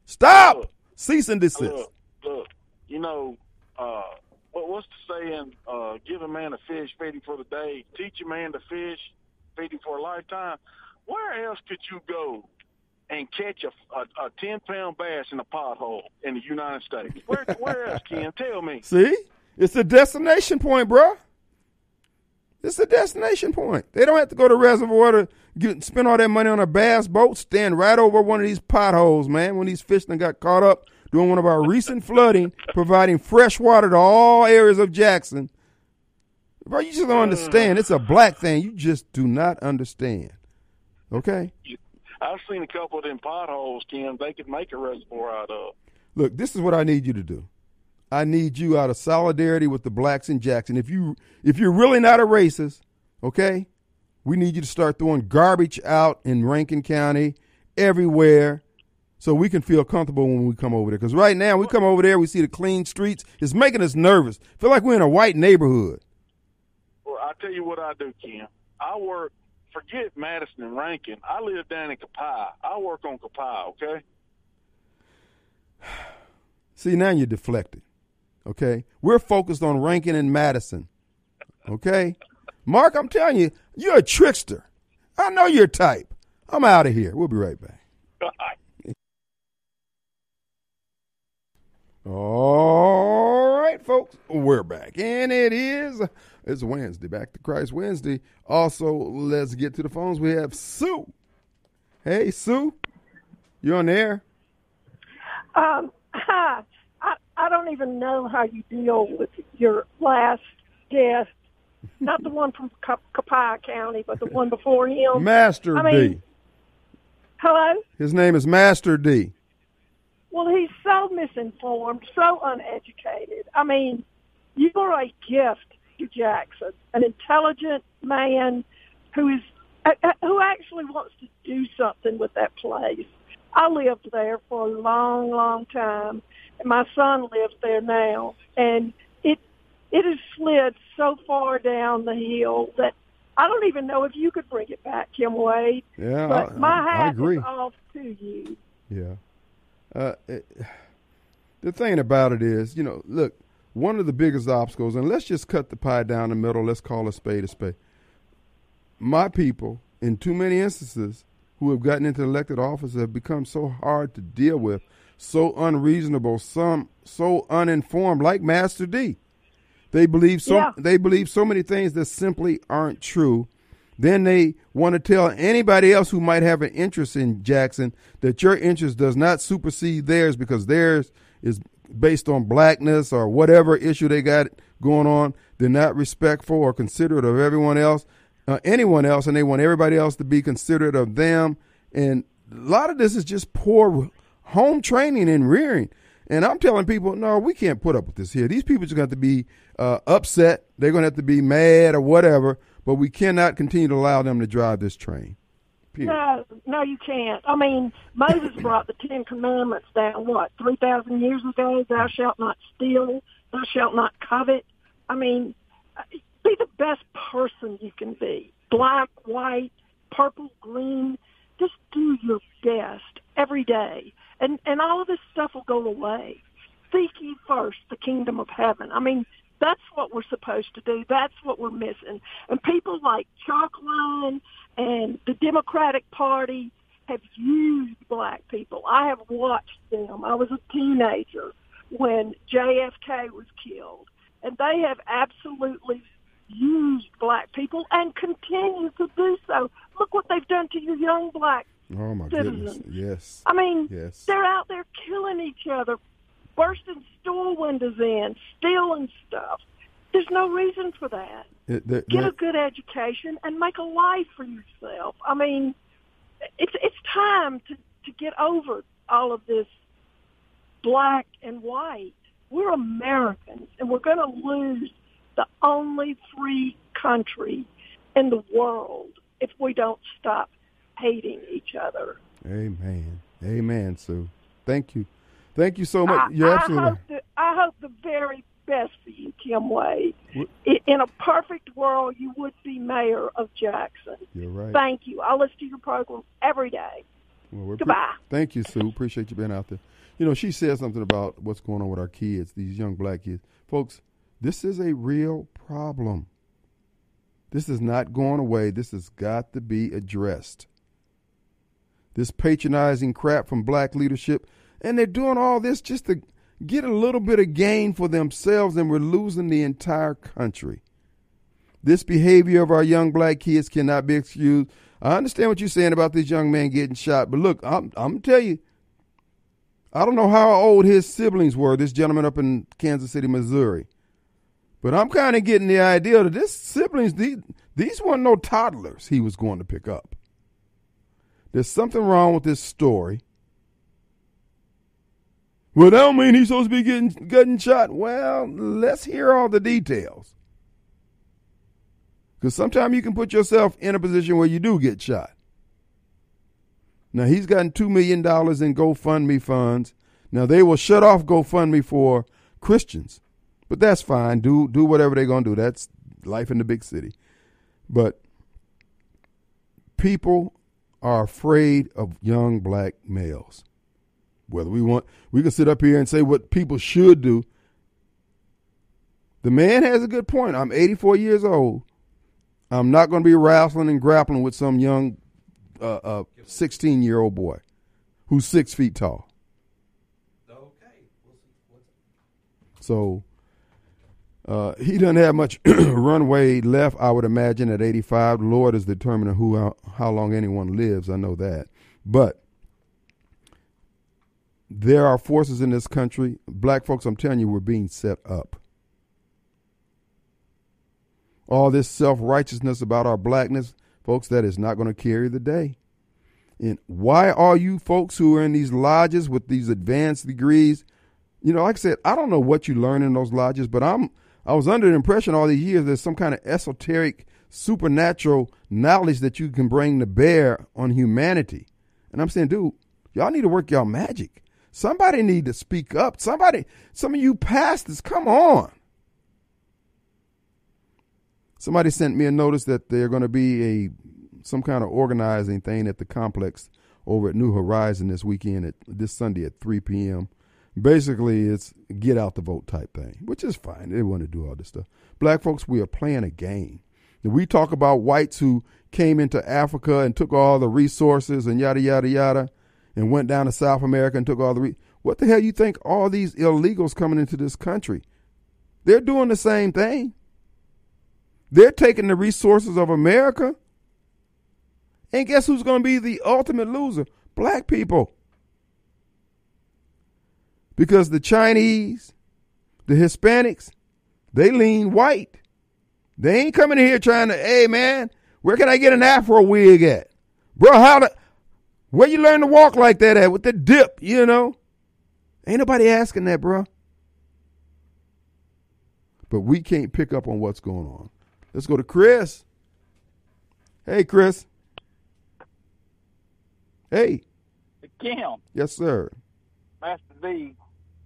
[SPEAKER 1] Stop!
[SPEAKER 6] Look.
[SPEAKER 1] Cease and desist.
[SPEAKER 6] Look, look, you know, uh, what, what's the saying? Uh, give a man a fish, feed him for the day. Teach a man to fish, feed him for a lifetime. Where else could you go and catch a, a, a 10 pound bass in a pothole in the United States? Where, where else, Ken? Tell me.
[SPEAKER 1] See? It's a destination point, bruh. It's a destination point. They don't have to go to reservoir to get, spend all that money on a bass boat. Stand right over one of these potholes, man. When these fish got caught up during one of our recent flooding, providing fresh water to all areas of Jackson. Bro, you just don't mm. understand. It's a black thing. You just do not understand. Okay?
[SPEAKER 6] I've seen a couple of them potholes, Ken, they could make a reservoir out of.
[SPEAKER 1] Look, this is what I need you to do. I need you out of solidarity with the blacks in Jackson. If you if you're really not a racist, okay, we need you to start throwing garbage out in Rankin County, everywhere, so we can feel comfortable when we come over there. Because right now we come over there, we see the clean streets. It's making us nervous. Feel like we're in a white neighborhood.
[SPEAKER 6] Well, I tell you what I do, Ken. I work. Forget Madison and Rankin. I live down in Copiah. I work on Copiah. Okay.
[SPEAKER 1] See, now you're deflected. Okay? We're focused on Rankin and Madison. Okay? Mark, I'm telling you, you're a trickster. I know your type. I'm out of here. We'll be right back. All right, folks, we're back. And it is it's Wednesday, back to Christ Wednesday. Also, let's get to the phones. We have Sue. Hey, Sue. You on the air?
[SPEAKER 7] Um, I, I don't even know how you deal with your last guest, not the one from Copiah County, but the one before him.
[SPEAKER 1] Master
[SPEAKER 7] I mean-
[SPEAKER 1] D.
[SPEAKER 7] Hello?
[SPEAKER 1] His name is Master D.
[SPEAKER 7] Well, he's so misinformed, so uneducated. I mean, you are a gift to Jackson, an intelligent man who is who actually wants to do something with that place. I lived there for a long, long time, and my son lives there now, and it it has slid so far down the hill that I don't even know if you could bring it back, Kim Wade.
[SPEAKER 1] Yeah,
[SPEAKER 7] But
[SPEAKER 1] I,
[SPEAKER 7] my
[SPEAKER 1] I- I
[SPEAKER 7] hat
[SPEAKER 1] agree.
[SPEAKER 7] is off to you.
[SPEAKER 1] Yeah. Uh, it, the thing about it is, you know, look, one of the biggest obstacles, and let's just cut the pie down the middle. Let's call a spade a spade. My people, in too many instances, who have gotten into elected office have become so hard to deal with, so unreasonable, some so uninformed, like Master D. They believe so.
[SPEAKER 7] Yeah.
[SPEAKER 1] They believe so many things that simply aren't true. Then they want to tell anybody else who might have an interest in Jackson that your interest does not supersede theirs because theirs is based on blackness or whatever issue they got going on. They're not respectful or considerate of everyone else, uh, anyone else, and they want everybody else to be considerate of them. And a lot of this is just poor home training and rearing. And I'm telling people, no, we can't put up with this here. These people are going to be uh, upset. They're going to have to be mad or whatever. But we cannot continue to allow them to drive this train. Period.
[SPEAKER 7] No, no, you can't. I mean, Moses brought the Ten Commandments down, what, 3,000 years ago? Thou shalt not steal. Thou shalt not covet. I mean, uh, be the best person you can be. Black, white, purple, green. Just do your best every day. And, and all of this stuff will go away. Seek ye first the kingdom of heaven. I mean, that's what we're supposed to do. That's what we're missing. And people like Chalkline and the Democratic Party have used black people. I have watched them. I was a teenager when JFK was killed. And they have absolutely used black people and continue to do so. Look what they've done to you young black.
[SPEAKER 1] Oh my goodness!
[SPEAKER 7] Citizens.
[SPEAKER 1] Yes.
[SPEAKER 7] I mean,
[SPEAKER 1] Yes.
[SPEAKER 7] they're out there killing each other, bursting store windows in, stealing stuff. There's no reason for that.
[SPEAKER 1] It-
[SPEAKER 7] Get a good education and make a life for yourself. I mean, it's it's time to to get over all of this black and white. We're Americans, and we're going to lose the only free country in the world if we don't stop hating each other.
[SPEAKER 1] Amen. Amen, Sue. Thank you. Thank you so much.
[SPEAKER 7] I,
[SPEAKER 1] You're
[SPEAKER 7] I
[SPEAKER 1] absolutely
[SPEAKER 7] hope that I hope the very best for you, Kim Wade. In a perfect world, you would be mayor of Jackson.
[SPEAKER 1] You're right.
[SPEAKER 7] Thank you. I listen to your program every day.
[SPEAKER 1] Well,
[SPEAKER 7] Goodbye.
[SPEAKER 1] Thank you, Sue. Appreciate you being out there. You know, she said something about what's going on with our kids, these young black kids. Folks, this is a real problem. This is not going away. This has got to be addressed. This patronizing crap from black leadership, and they're doing all this just to get a little bit of gain for themselves, and we're losing the entire country. This behavior of our young black kids cannot be excused. I understand what you're saying about this young man getting shot, but look, I'm, I'm gonna tell you, I don't know how old his siblings were. This gentleman up in Kansas City, Missouri, but I'm kind of getting the idea that this siblings these these weren't no toddlers he was going to pick up. There's something wrong with this story. Well, that don't mean he's supposed to be getting getting shot. Well, let's hear all the details. Because sometimes you can put yourself in a position where you do get shot. Now, he's gotten $2 million in GoFundMe funds. Now, they will shut off GoFundMe for Christians, but that's fine. Do, do whatever they're going to do. That's life in the big city. But people are afraid of young black males. Whether we want, we can sit up here and say what people should do. The man has a good point. I'm 84 years old. I'm not going to be wrestling and grappling with some young uh, uh, 16 year old boy who's six feet tall. So uh, he doesn't have much runway left, I would imagine, at 85. The Lord is determining who how long anyone lives. I know that. But there are forces in this country. Black folks, I'm telling you, we're being set up all this self righteousness about our blackness, folks, that is not going to carry the day. And why are you folks who are in these lodges with these advanced degrees? You know, like I said, I don't know what you learn in those lodges, but I'm I was under the impression all these years there's some kind of esoteric, supernatural knowledge that you can bring to bear on humanity. And I'm saying, dude, y'all need to work y'all magic. Somebody need to speak up. Somebody, some of you pastors, come on. Somebody sent me a notice that they're going to be a some kind of organizing thing at the complex over at New Horizon this weekend at this Sunday at 3 p.m. Basically, it's get out the vote type thing, which is fine. They want to do all this stuff. Black folks, we are playing a game. We talk about whites who came into Africa and took all the resources and yada yada yada, and went down to South America and took all the. Re- what the hell you think all these illegals coming into this country? They're doing the same thing. They're taking the resources of America. And guess who's going to be the ultimate loser? Black people. Because the Chinese, the Hispanics, they lean white. They ain't coming here trying to, hey man, where can I get an afro wig at? Bro, how to, where you learn to walk like that at with the dip, you know? Ain't nobody asking that, bro. But we can't pick up on what's going on. Let's go to Chris. Hey, Chris. Hey.
[SPEAKER 8] Kim,
[SPEAKER 1] Yes, sir.
[SPEAKER 8] Master D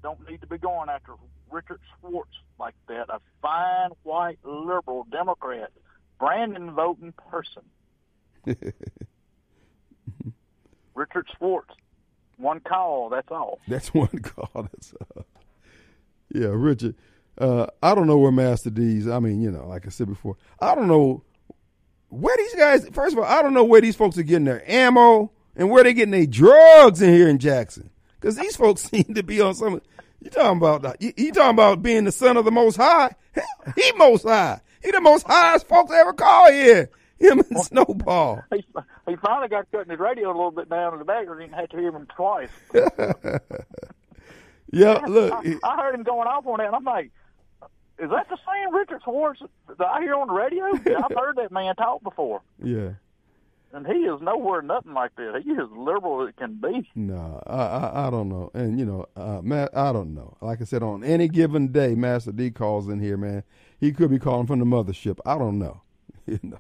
[SPEAKER 8] don't need to be going after Richard Schwartz like that, a fine white liberal Democrat, Brandon voting person. Richard Schwartz, one call, that's all.
[SPEAKER 1] That's one call. That's uh, yeah, Richard. Uh, I don't know where Master D's. I mean, you know, like I said before, I don't know where these guys. First of all, I don't know where these folks are getting their ammo and where they're getting their drugs in here in Jackson. Because these folks seem to be on some. You talking about? You, you talking about being the son of the Most High? He Most High. He the most highest folks ever call here. Him and Snowball.
[SPEAKER 8] He, he finally got cutting his radio a little bit down in the back, or didn't have to hear him twice.
[SPEAKER 1] Yeah, look.
[SPEAKER 8] I, I heard him going off on that, and I'm like, is that the same Richard Schwartz that I hear on the radio? I've heard that man talk before.
[SPEAKER 1] Yeah.
[SPEAKER 8] And he is nowhere nothing like that. He is liberal as it can be.
[SPEAKER 1] No, I, I I don't know, and you know, uh, Matt, I don't know. Like I said, on any given day, Master D calls in here, man. He could be calling from the mothership. I don't know. you know.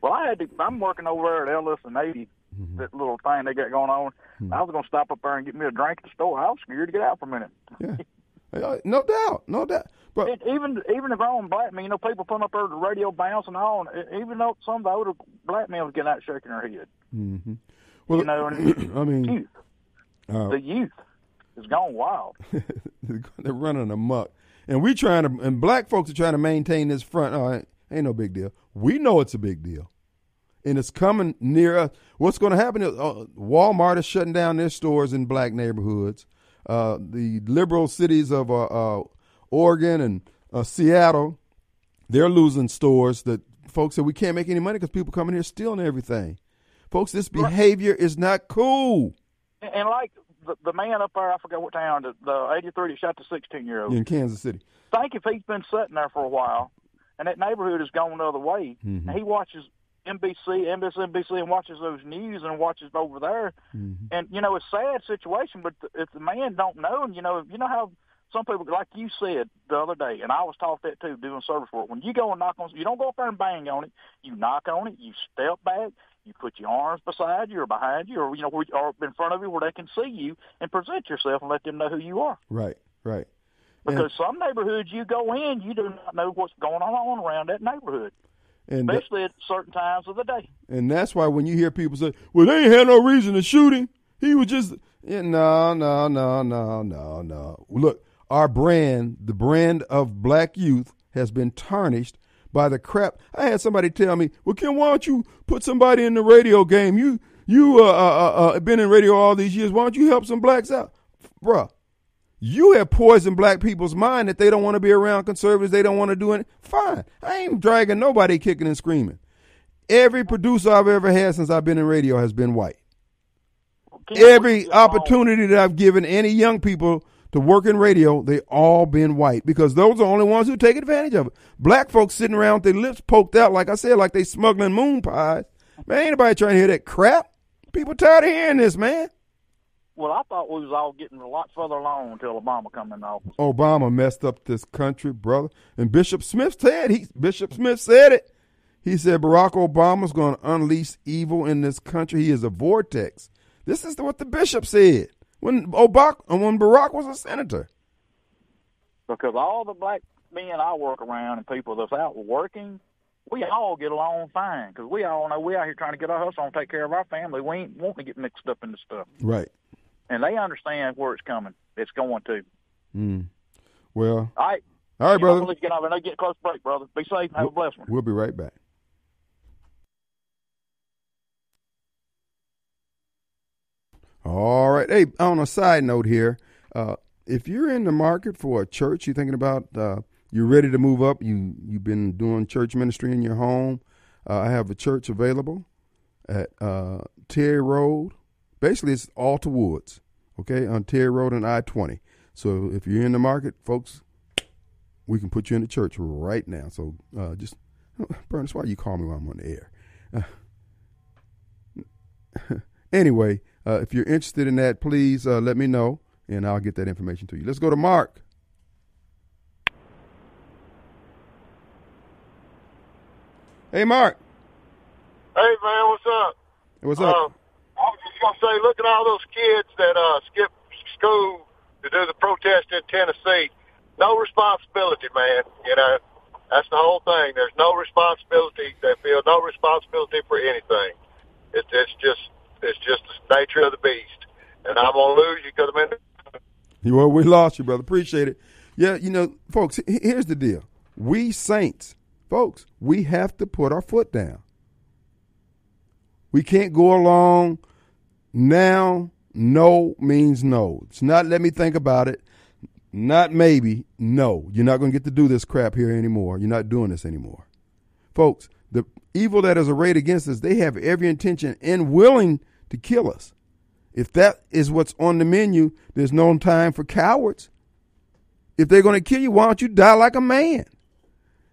[SPEAKER 8] Well, I had to. I'm working over there at Ellis and 80, that little thing they got going on. I was going to stop up there and get me a drink at the store. I was scared to get out for a minute.
[SPEAKER 1] Yeah. Uh, No doubt, no doubt. But
[SPEAKER 8] And even even the grown black men, you know, people putting up there the radio bounce and all, and e, even though some of the older black men was getting out shaking their head.
[SPEAKER 1] mhm well,
[SPEAKER 8] You know, and
[SPEAKER 1] I mean,
[SPEAKER 8] youth,
[SPEAKER 1] uh,
[SPEAKER 8] the youth is gone wild.
[SPEAKER 1] they're running amok, and we trying to, and black folks are trying to maintain this front. Oh, ain't, no big deal. We know it's a big deal, and it's coming near us. What's going to happen is uh, Walmart is shutting down their stores in black neighborhoods. Uh, the liberal cities of uh, uh, Oregon and uh, Seattle, they're losing stores that folks said we can't make any money because people coming here stealing everything. Folks, this behavior is not cool
[SPEAKER 8] And, and like the, the man up there, I forgot what town, the, the 83 that shot the 16 year old.
[SPEAKER 1] in Kansas City.
[SPEAKER 8] Think if he's been sitting there for a while, and that neighborhood has gone the other way,
[SPEAKER 1] Mm-hmm.
[SPEAKER 8] and he watches NBC, MSNBC, and watches those news and watches over there,
[SPEAKER 1] Mm-hmm.
[SPEAKER 8] and you know it's a sad situation. But if the man don't know, and you know, you know how some people, like you said the other day, and I was taught that too, doing service work. When you go and knock on, you don't go up there and bang on it. You knock on it. You step back. You put your arms beside you or behind you, or you know, where, or in front of you where they can see you, and present yourself and let them know who you are.
[SPEAKER 1] Right, right.
[SPEAKER 8] Because some neighborhoods you go in, you do not know what's going on around that neighborhood,
[SPEAKER 1] And that-
[SPEAKER 8] especially at certain times of the day.
[SPEAKER 1] And that's why when you hear people say, "Well, they ain't had no reason to shoot him. He was just yeah, no, no, no, no, no, no." Look, our brand, the brand of black youth, has been tarnished by the crap. I had somebody tell me, "Well, Kim, why don't you put somebody in the radio game? You you uh, uh, uh, uh been in radio all these years. Why don't you help some blacks out, bruh?" You have poisoned black people's mind that they don't want to be around conservatives. They don't want to do it. Fine. I ain't dragging nobody kicking and screaming. Every producer I've ever had since I've been in radio has been white. Every
[SPEAKER 8] we get along-
[SPEAKER 1] opportunity that I've given any young people to work in radio, they all been white because those are the only ones who take advantage of it. Black folks sitting around with their lips poked out, like I said, like they smuggling moon pies. Man, ain't nobody trying to hear that crap. People tired of hearing this, man.
[SPEAKER 8] Well, I thought we was all getting a lot further along until Obama come in office.
[SPEAKER 1] Obama messed up this country, brother. And Bishop Smith said he Bishop Smith said it. He said Barack Obama's going to unleash evil in this country. He is a vortex. This is what the bishop said when Obama, when Barack was a senator.
[SPEAKER 8] Because all the black men I work around and people that's out working, we all get along fine. Because we all know we out here trying to get our hustle on, take care of our family. We ain't wanting to get mixed up in the stuff.
[SPEAKER 1] Right.
[SPEAKER 8] And they understand where it's coming. It's going to.
[SPEAKER 1] Mm. Well,
[SPEAKER 8] All right.
[SPEAKER 1] all right, brother.
[SPEAKER 8] Let's get over. and know getting close break, brother. Be safe. Have a blessed one.
[SPEAKER 1] We'll be right back. All right. Hey, on a side note here, uh, if you're in the market for a church, you're thinking about, uh, you're ready to move up, you, you've been doing church ministry in your home, uh, I have a church available at uh, Terry Road. Basically, it's Alta Woods, okay, on Terry Road and I 20. So if you're in the market, folks, we can put you in the church right now. So uh, just, Bernice, why you call me while I'm on the air? Uh, anyway, uh, if you're interested in that, please uh, let me know, and I'll get that information to you. Let's go to Mark. Hey, Mark.
[SPEAKER 9] Hey man, what's up?
[SPEAKER 1] What's up?
[SPEAKER 9] Just gonna say, look at all those kids that uh, skip school to do the protest in Tennessee. No responsibility, man. You know, that's the whole thing. There's no responsibility. They feel no responsibility for anything. It's it's just it's just the nature of the beast. And I'm gonna lose you because I'm in.
[SPEAKER 1] Well, we lost you, brother. Appreciate it. Yeah, you know, folks. Here's the deal: we saints, folks, we have to put our foot down. We can't go along now. No means no. It's not. Let me think about it. Not maybe. No, you're not going to get to do this crap here anymore. You're not doing this anymore, folks. The evil that is arrayed against us, they have every intention and willing to kill us. If that is what's on the menu, there's no time for cowards. If they're going to kill you, why don't you die like a man?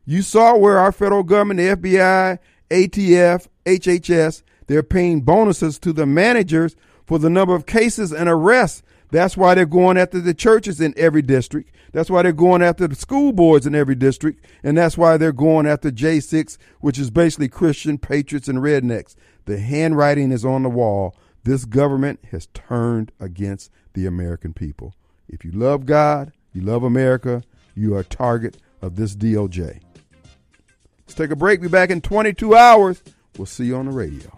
[SPEAKER 1] You saw where our federal government, the FBI, ATF, HHS, they're paying bonuses to the managers for the number of cases and arrests. That's why they're going after the churches in every district. That's why they're going after the school boards in every district. And that's why they're going after J6, which is basically Christian patriots and rednecks. The handwriting is on the wall. This government has turned against the American people. If you love God, you love America, you are a target of this DOJ. Let's take a break. Be back in 22 hours. We'll see you on the radio.